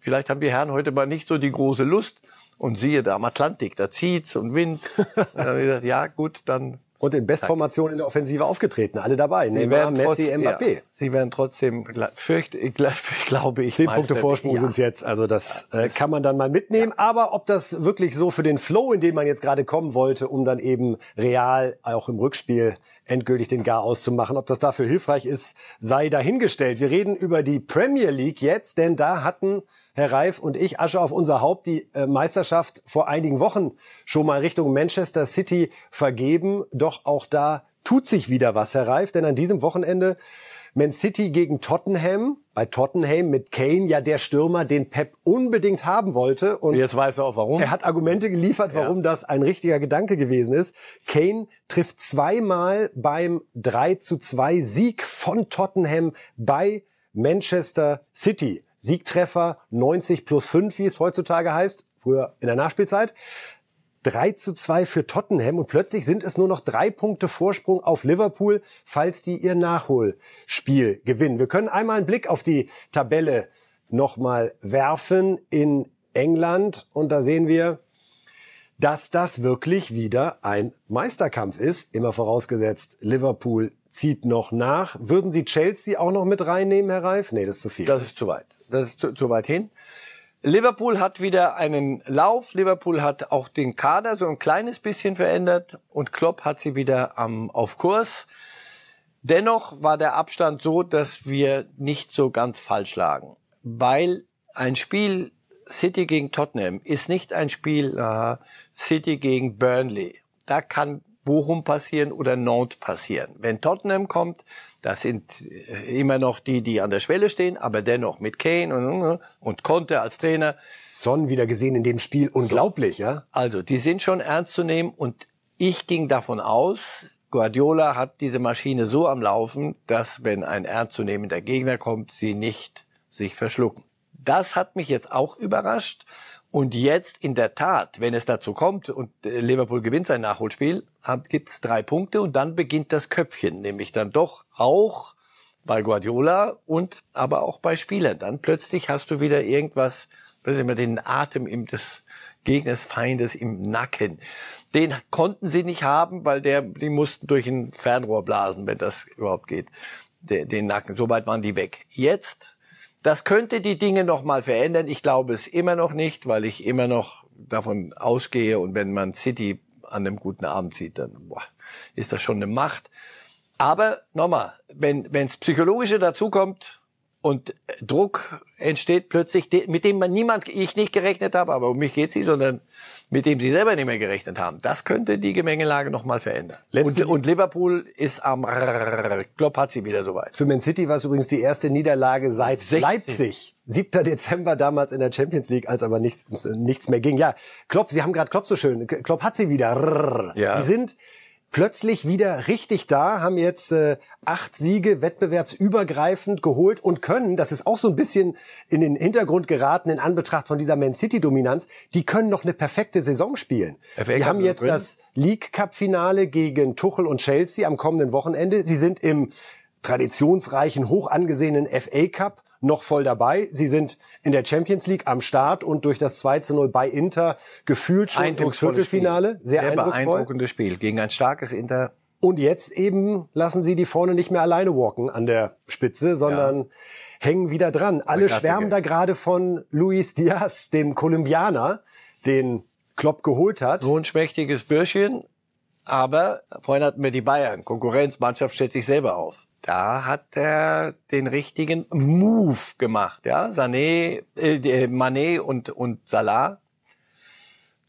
vielleicht haben die Herren heute mal nicht so die große Lust. Und siehe da am Atlantik, da zieht's und Wind. ich gesagt, ja gut, dann und in Bestformation in der Offensive aufgetreten, alle dabei. Sie Neymar, Messi, Mbappé. Ja, sie werden trotzdem, fürcht, glaube ich, zehn Punkte Vorsprung ja. sind jetzt. Also das äh, kann man dann mal mitnehmen. Ja. Aber ob das wirklich so für den Flow, in den man jetzt gerade kommen wollte, um dann eben real auch im Rückspiel endgültig den Gar auszumachen. Ob das dafür hilfreich ist, sei dahingestellt. Wir reden über die Premier League jetzt, denn da hatten Herr Reif und ich Asche auf unser Haupt die äh, Meisterschaft vor einigen Wochen schon mal Richtung Manchester City vergeben. Doch auch da tut sich wieder was, Herr Reif, denn an diesem Wochenende Man City gegen Tottenham. Bei Tottenham mit Kane ja der Stürmer, den Pep unbedingt haben wollte. Und jetzt weiß er auch warum. Er hat Argumente geliefert, warum ja. das ein richtiger Gedanke gewesen ist. Kane trifft zweimal beim 3 zu 2 Sieg von Tottenham bei Manchester City. Siegtreffer 90 plus 5, wie es heutzutage heißt, früher in der Nachspielzeit. 3 zu 2 für Tottenham und plötzlich sind es nur noch drei Punkte Vorsprung auf Liverpool, falls die ihr Nachholspiel gewinnen. Wir können einmal einen Blick auf die Tabelle nochmal werfen in England und da sehen wir, dass das wirklich wieder ein Meisterkampf ist, immer vorausgesetzt Liverpool zieht noch nach. Würden Sie Chelsea auch noch mit reinnehmen, Herr Reif? Nee, das ist zu viel. Das ist zu weit. Das ist zu, zu weit hin. Liverpool hat wieder einen Lauf. Liverpool hat auch den Kader so ein kleines bisschen verändert und Klopp hat sie wieder am, auf Kurs. Dennoch war der Abstand so, dass wir nicht so ganz falsch lagen, weil ein Spiel City gegen Tottenham ist nicht ein Spiel äh, City gegen Burnley. Da kann Bochum passieren oder Nantes passieren. Wenn Tottenham kommt, das sind äh, immer noch die, die an der Schwelle stehen, aber dennoch mit Kane und, und Conte als Trainer. Son wieder gesehen in dem Spiel, unglaublich, ja? Also, die sind schon ernst zu nehmen und ich ging davon aus, Guardiola hat diese Maschine so am Laufen, dass wenn ein ernstzunehmender Gegner kommt, sie nicht sich verschlucken. Das hat mich jetzt auch überrascht. Und jetzt in der Tat, wenn es dazu kommt und äh, Liverpool gewinnt sein Nachholspiel, gibt es drei Punkte und dann beginnt das Köpfchen, nämlich dann doch auch bei Guardiola und aber auch bei Spielern. Dann plötzlich hast du wieder irgendwas, was immer den Atem im, des Gegners, Feindes im Nacken. Den konnten sie nicht haben, weil der, die mussten durch ein Fernrohr blasen, wenn das überhaupt geht. Den Nacken. Soweit waren die weg. Jetzt das könnte die Dinge noch mal verändern. Ich glaube es immer noch nicht, weil ich immer noch davon ausgehe und wenn man City an einem guten Abend sieht, dann boah, ist das schon eine Macht. Aber nochmal, wenn wenns psychologische dazukommt, und Druck entsteht plötzlich, mit dem man niemand, ich nicht gerechnet habe, aber um mich geht sie, sondern mit dem sie selber nicht mehr gerechnet haben. Das könnte die Gemengelage nochmal verändern. Und, und, Liverpool ist am Klopp hat sie wieder soweit. Für Man City war es übrigens die erste Niederlage seit 16. Leipzig. 7. Dezember damals in der Champions League, als aber nichts, nichts mehr ging. Ja, Klopp, Sie haben gerade Klopp so schön. Klopp hat sie wieder. Ja. Die sind plötzlich wieder richtig da, haben jetzt äh, acht Siege wettbewerbsübergreifend geholt und können, das ist auch so ein bisschen in den Hintergrund geraten in Anbetracht von dieser Man City Dominanz, die können noch eine perfekte Saison spielen. Wir haben jetzt das League Cup Finale gegen Tuchel und Chelsea am kommenden Wochenende. Sie sind im traditionsreichen, hoch angesehenen FA Cup noch voll dabei. Sie sind in der Champions League am Start und durch das 2 zu 0 bei Inter gefühlt schon im Viertelfinale. Spiel. Sehr, Sehr beeindruckendes Spiel gegen ein starkes Inter. Und jetzt eben lassen sie die vorne nicht mehr alleine walken an der Spitze, sondern ja. hängen wieder dran. Alle schwärmen da gerade von Luis Diaz, dem Kolumbianer, den Klopp geholt hat. So ein schmächtiges Bürschchen. Aber vorhin hatten wir die Bayern. Konkurrenzmannschaft stellt sich selber auf da hat er den richtigen Move gemacht, ja. Sané, äh, Mané und, und Salah.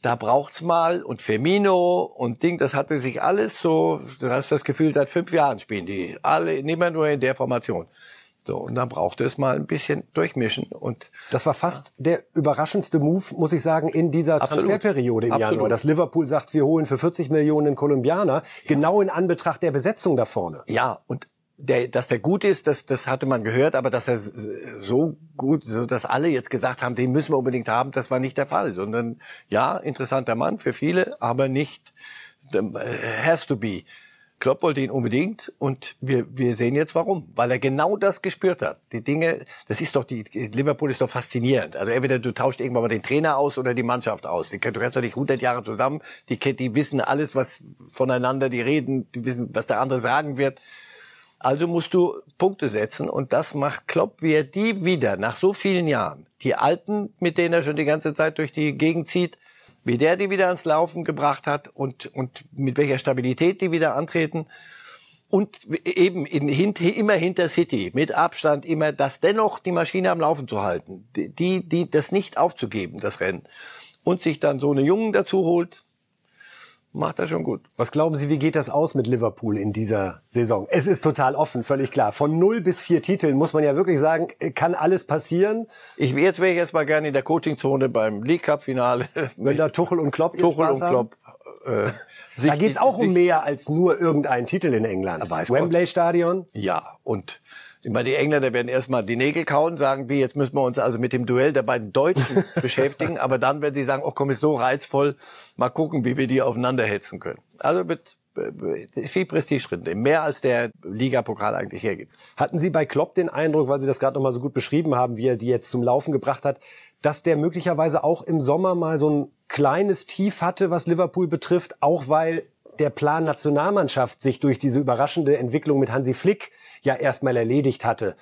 Da braucht's mal und Firmino und Ding, das hatte sich alles so, du hast das Gefühl, seit fünf Jahren spielen die alle, nicht mehr nur in der Formation. So, und dann brauchte es mal ein bisschen durchmischen und. Das war fast ja. der überraschendste Move, muss ich sagen, in dieser Absolut. Transferperiode im Absolut. Januar. Dass Liverpool sagt, wir holen für 40 Millionen Kolumbianer, ja. genau in Anbetracht der Besetzung da vorne. Ja, und der, dass der gut ist, das, das hatte man gehört, aber dass er so gut, so dass alle jetzt gesagt haben, den müssen wir unbedingt haben, das war nicht der Fall, sondern ja, interessanter Mann für viele, aber nicht äh, has to be. Klopp wollte ihn unbedingt und wir, wir sehen jetzt warum. Weil er genau das gespürt hat. Die Dinge, das ist doch die, Liverpool ist doch faszinierend. Also entweder du tauscht irgendwann mal den Trainer aus oder die Mannschaft aus. Du kannst doch nicht 100 Jahre zusammen. Die, die wissen alles, was voneinander, die reden, die wissen, was der andere sagen wird. Also musst du Punkte setzen und das macht Klopp, wie er die wieder nach so vielen Jahren, die Alten, mit denen er schon die ganze Zeit durch die Gegend zieht, wie der die wieder ans Laufen gebracht hat und, und mit welcher Stabilität die wieder antreten. Und eben in, hint, immer hinter City, mit Abstand immer, das dennoch die Maschine am Laufen zu halten, die, die, das nicht aufzugeben, das Rennen. Und sich dann so eine Jungen dazu holt, macht er schon gut. Was glauben Sie, wie geht das aus mit Liverpool in dieser Saison? Es ist total offen, völlig klar. Von null bis vier Titeln muss man ja wirklich sagen, kann alles passieren. Ich, jetzt wäre ich jetzt mal gerne in der Coachingzone beim League Cup Finale. Wenn da Tuchel und Klopp Tuchel und Klopp. Äh, da geht's auch um mehr als nur irgendeinen Titel in England. Wembley Stadion. Ja, und ich meine, die Engländer werden erstmal die Nägel kauen, sagen wie, jetzt müssen wir uns also mit dem Duell der beiden Deutschen beschäftigen, aber dann werden sie sagen, oh komm, ist so reizvoll, mal gucken, wie wir die aufeinander hetzen können. Also wird äh, viel Prestige drin, mehr als der Ligapokal eigentlich hergibt. Hatten Sie bei Klopp den Eindruck, weil Sie das gerade nochmal so gut beschrieben haben, wie er die jetzt zum Laufen gebracht hat, dass der möglicherweise auch im Sommer mal so ein kleines Tief hatte, was Liverpool betrifft, auch weil der Plan Nationalmannschaft sich durch diese überraschende Entwicklung mit Hansi Flick ja erstmal erledigt hatte.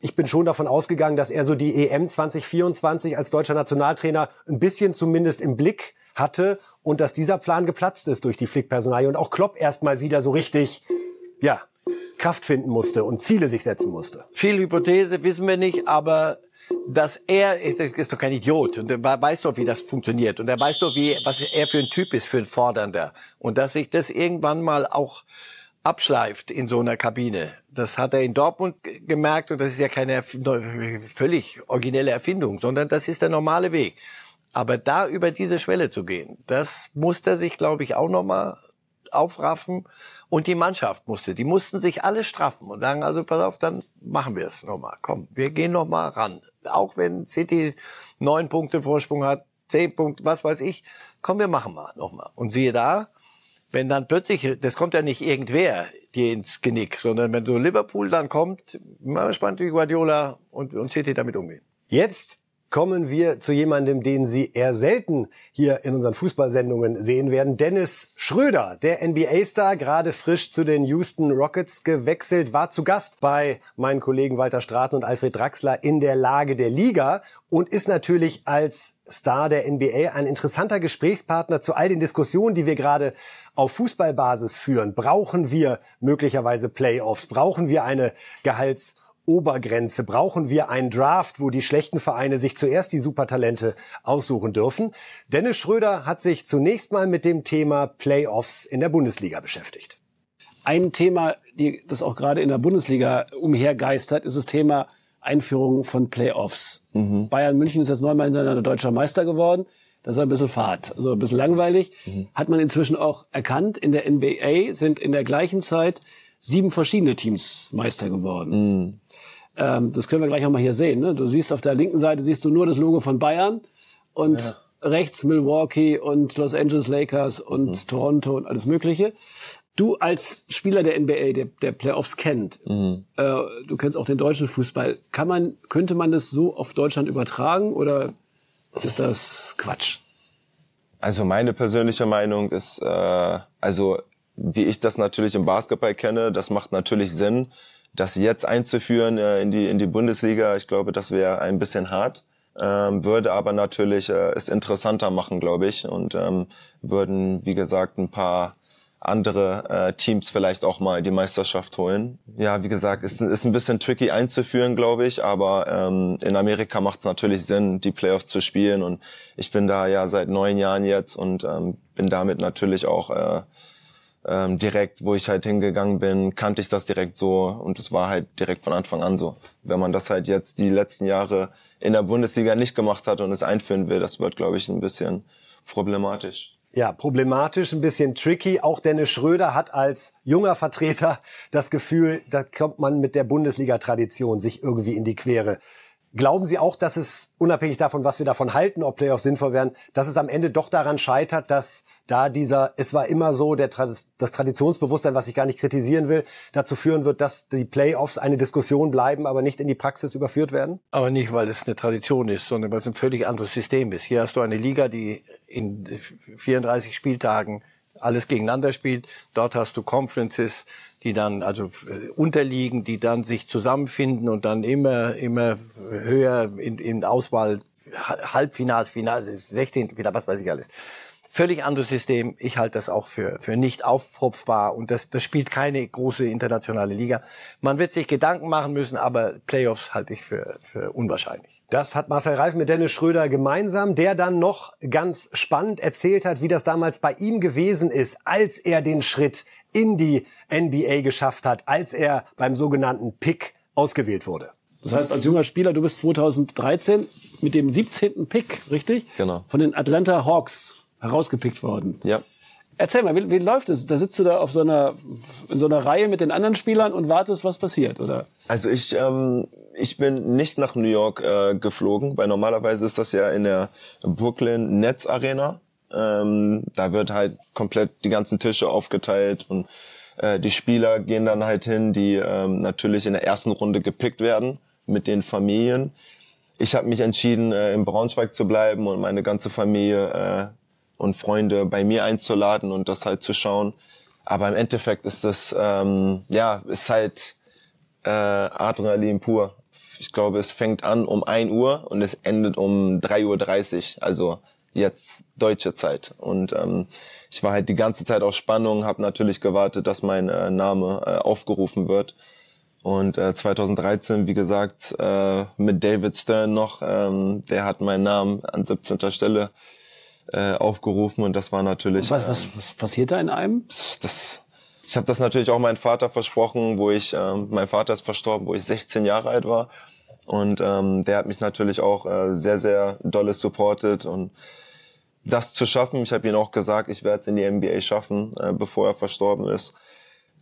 Ich bin schon davon ausgegangen, dass er so die EM 2024 als deutscher Nationaltrainer ein bisschen zumindest im Blick hatte und dass dieser Plan geplatzt ist durch die Flick-Personalie und auch Klopp erstmal wieder so richtig, ja, Kraft finden musste und Ziele sich setzen musste. Viel Hypothese wissen wir nicht, aber dass er ist, ist doch kein Idiot und er weiß doch, wie das funktioniert und er weiß doch, wie was er für ein Typ ist, für ein Fordernder und dass sich das irgendwann mal auch abschleift in so einer Kabine. Das hat er in Dortmund gemerkt und das ist ja keine völlig originelle Erfindung, sondern das ist der normale Weg. Aber da über diese Schwelle zu gehen, das musste er sich, glaube ich, auch nochmal aufraffen. Und die Mannschaft musste, die mussten sich alle straffen und sagen, also pass auf, dann machen wir es nochmal. Komm, wir gehen nochmal ran. Auch wenn City neun Punkte Vorsprung hat, zehn Punkte, was weiß ich. Komm, wir machen mal nochmal. Und siehe da, wenn dann plötzlich, das kommt ja nicht irgendwer dir ins Genick, sondern wenn so Liverpool dann kommt, mal gespannt, wie Guardiola und, und City damit umgehen. Jetzt kommen wir zu jemandem, den Sie eher selten hier in unseren Fußballsendungen sehen werden. Dennis Schröder, der NBA-Star, gerade frisch zu den Houston Rockets gewechselt, war zu Gast bei meinen Kollegen Walter Straten und Alfred Draxler in der Lage der Liga und ist natürlich als Star der NBA ein interessanter Gesprächspartner zu all den Diskussionen, die wir gerade auf Fußballbasis führen. Brauchen wir möglicherweise Playoffs? Brauchen wir eine Gehalts- Obergrenze? Brauchen wir einen Draft, wo die schlechten Vereine sich zuerst die Supertalente aussuchen dürfen? Dennis Schröder hat sich zunächst mal mit dem Thema Playoffs in der Bundesliga beschäftigt. Ein Thema, die, das auch gerade in der Bundesliga umhergeistert, ist das Thema Einführung von Playoffs. Mhm. Bayern München ist jetzt neunmal hintereinander deutscher Meister geworden. Das ist ein bisschen fad, also ein bisschen langweilig. Mhm. Hat man inzwischen auch erkannt. In der NBA sind in der gleichen Zeit sieben verschiedene Teams Meister geworden. Mhm. Ähm, das können wir gleich auch mal hier sehen. Ne? Du siehst auf der linken Seite siehst du nur das Logo von Bayern und ja. rechts Milwaukee und Los Angeles Lakers und mhm. Toronto und alles Mögliche. Du als Spieler der NBA, der, der Playoffs kennt, mhm. äh, du kennst auch den deutschen Fußball. Kann man, könnte man das so auf Deutschland übertragen oder ist das Quatsch? Also meine persönliche Meinung ist, äh, also wie ich das natürlich im Basketball kenne, das macht natürlich Sinn, das jetzt einzuführen äh, in, die, in die Bundesliga, ich glaube, das wäre ein bisschen hart. Ähm, würde aber natürlich äh, es interessanter machen, glaube ich, und ähm, würden, wie gesagt, ein paar andere äh, Teams vielleicht auch mal die Meisterschaft holen. Ja, wie gesagt, ist, ist ein bisschen tricky einzuführen, glaube ich, aber ähm, in Amerika macht es natürlich Sinn, die Playoffs zu spielen und ich bin da ja seit neun Jahren jetzt und ähm, bin damit natürlich auch äh, ähm, direkt, wo ich halt hingegangen bin, kannte ich das direkt so und es war halt direkt von Anfang an so. Wenn man das halt jetzt die letzten Jahre in der Bundesliga nicht gemacht hat und es einführen will, das wird, glaube ich, ein bisschen problematisch. Ja, problematisch, ein bisschen tricky. Auch Dennis Schröder hat als junger Vertreter das Gefühl, da kommt man mit der Bundesliga-Tradition sich irgendwie in die Quere. Glauben Sie auch, dass es, unabhängig davon, was wir davon halten, ob Playoffs sinnvoll wären, dass es am Ende doch daran scheitert, dass da dieser, es war immer so, der, das Traditionsbewusstsein, was ich gar nicht kritisieren will, dazu führen wird, dass die Playoffs eine Diskussion bleiben, aber nicht in die Praxis überführt werden? Aber nicht, weil es eine Tradition ist, sondern weil es ein völlig anderes System ist. Hier hast du eine Liga, die in 34 Spieltagen alles gegeneinander spielt. Dort hast du Conferences, die dann also äh, unterliegen, die dann sich zusammenfinden und dann immer immer höher in, in Auswahl Halbfinals, Finale, 16. Finale, was weiß ich alles. Völlig anderes System. Ich halte das auch für, für nicht auffropfbar und das, das spielt keine große internationale Liga. Man wird sich Gedanken machen müssen, aber Playoffs halte ich für, für unwahrscheinlich. Das hat Marcel Reif mit Dennis Schröder gemeinsam, der dann noch ganz spannend erzählt hat, wie das damals bei ihm gewesen ist, als er den Schritt in die NBA geschafft hat, als er beim sogenannten Pick ausgewählt wurde. Das heißt, als junger Spieler, du bist 2013 mit dem 17. Pick, richtig? Genau. Von den Atlanta Hawks herausgepickt worden. Ja. Erzähl mal, wie, wie läuft es? Da sitzt du da auf so einer, in so einer Reihe mit den anderen Spielern und wartest, was passiert, oder? Also ich, ähm, ich bin nicht nach New York äh, geflogen, weil normalerweise ist das ja in der Brooklyn Nets Arena. Ähm, da wird halt komplett die ganzen Tische aufgeteilt und äh, die Spieler gehen dann halt hin, die ähm, natürlich in der ersten Runde gepickt werden mit den Familien. Ich habe mich entschieden, äh, in Braunschweig zu bleiben und meine ganze Familie äh, und Freunde bei mir einzuladen und das halt zu schauen. Aber im Endeffekt ist das, ähm, ja, ist halt äh, Adrenalin pur. Ich glaube, es fängt an um 1 Uhr und es endet um 3.30 Uhr, also jetzt deutsche Zeit. Und ähm, ich war halt die ganze Zeit auf Spannung, habe natürlich gewartet, dass mein äh, Name äh, aufgerufen wird. Und äh, 2013, wie gesagt, äh, mit David Stern noch, ähm, der hat meinen Namen an 17. Stelle äh, aufgerufen und das war natürlich. was, was, was passiert da in einem? Das, ich habe das natürlich auch meinem Vater versprochen, wo ich, ähm, mein Vater ist verstorben, wo ich 16 Jahre alt war. Und ähm, der hat mich natürlich auch äh, sehr, sehr dolle supportet und das zu schaffen. Ich habe ihm auch gesagt, ich werde es in die NBA schaffen, äh, bevor er verstorben ist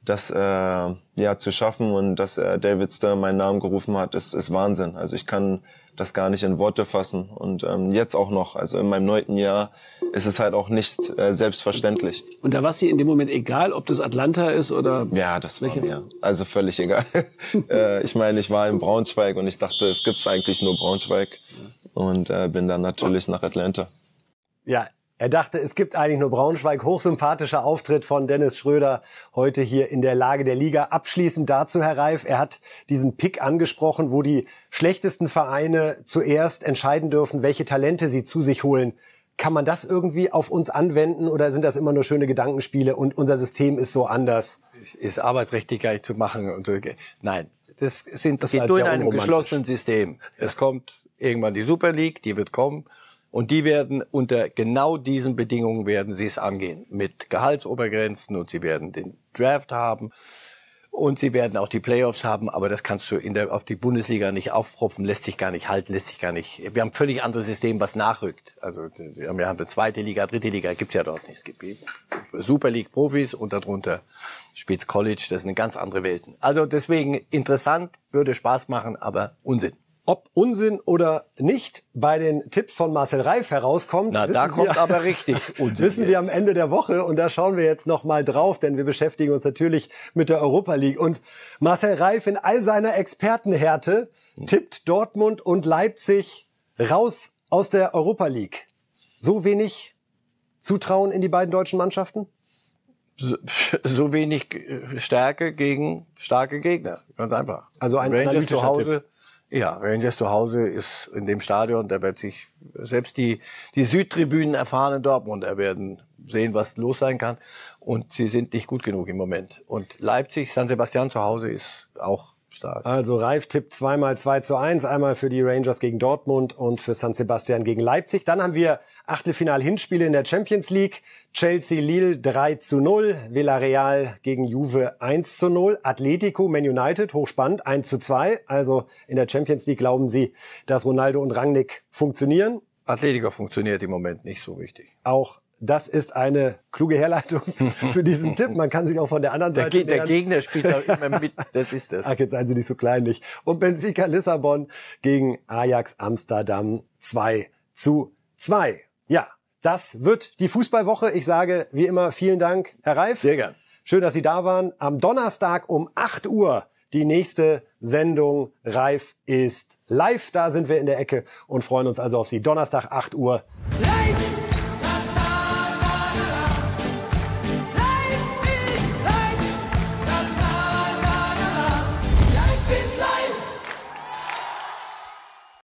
das äh, ja zu schaffen und dass äh, David Stern meinen Namen gerufen hat, ist, ist Wahnsinn. Also ich kann das gar nicht in Worte fassen und ähm, jetzt auch noch, also in meinem neunten Jahr, ist es halt auch nicht äh, selbstverständlich. Und da war es dir in dem Moment egal, ob das Atlanta ist oder ja, das war mir also völlig egal. äh, ich meine, ich war in Braunschweig und ich dachte, es gibt eigentlich nur Braunschweig und äh, bin dann natürlich nach Atlanta. Ja, er dachte, es gibt eigentlich nur Braunschweig. Hochsympathischer Auftritt von Dennis Schröder heute hier in der Lage der Liga. Abschließend dazu, Herr Reif, er hat diesen Pick angesprochen, wo die schlechtesten Vereine zuerst entscheiden dürfen, welche Talente sie zu sich holen. Kann man das irgendwie auf uns anwenden oder sind das immer nur schöne Gedankenspiele und unser System ist so anders? Ist arbeitsrechtlich gar nicht zu machen. Nein, das sind das geht nur in einem geschlossenen System. Es kommt irgendwann die Super League, die wird kommen und die werden unter genau diesen Bedingungen werden sie es angehen. Mit Gehaltsobergrenzen und sie werden den Draft haben. Und sie werden auch die Playoffs haben, aber das kannst du in der, auf die Bundesliga nicht aufpropfen, lässt sich gar nicht halten, lässt sich gar nicht. Wir haben ein völlig anderes System, was nachrückt. Also wir haben, eine zweite Liga, dritte Liga, gibt's ja dort nicht. Es gibt Super League Profis und darunter spielt's College, das sind ganz andere Welten. Also deswegen interessant, würde Spaß machen, aber Unsinn. Ob Unsinn oder nicht bei den Tipps von Marcel Reif herauskommt, Na, da kommt wir, aber richtig Unsinn wissen jetzt. wir am Ende der Woche und da schauen wir jetzt noch mal drauf, denn wir beschäftigen uns natürlich mit der Europa League und Marcel Reif in all seiner Expertenhärte tippt Dortmund und Leipzig raus aus der Europa League. So wenig Zutrauen in die beiden deutschen Mannschaften? So, so wenig Stärke gegen starke Gegner, ganz einfach. Also ein Rangers zu Hause. Ja, Rangers zu Hause ist in dem Stadion, da wird sich selbst die, die Südtribünen erfahren in Dortmund, da werden sehen, was los sein kann. Und sie sind nicht gut genug im Moment. Und Leipzig, San Sebastian zu Hause ist auch stark. Also Reif tippt zweimal 2 zu 1, einmal für die Rangers gegen Dortmund und für San Sebastian gegen Leipzig. Dann haben wir Achtelfinal-Hinspiele in der Champions League. Chelsea-Lille 3 zu 0, Villarreal gegen Juve 1 zu 0, Atletico Man United, hochspannend, 1 zu 2. Also in der Champions League glauben Sie, dass Ronaldo und Rangnick funktionieren? Atletico funktioniert im Moment nicht so richtig. Auch das ist eine kluge Herleitung für diesen Tipp. Man kann sich auch von der anderen Seite. Der, der Gegner spielt auch immer mit. Das ist das. Ach, jetzt seien Sie nicht so kleinlich. Und Benfica Lissabon gegen Ajax Amsterdam 2 zu 2. Ja, das wird die Fußballwoche. Ich sage wie immer vielen Dank, Herr Reif. Sehr gern. Schön, dass Sie da waren. Am Donnerstag um 8 Uhr die nächste Sendung Reif ist live. Da sind wir in der Ecke und freuen uns also auf Sie. Donnerstag 8 Uhr. Live!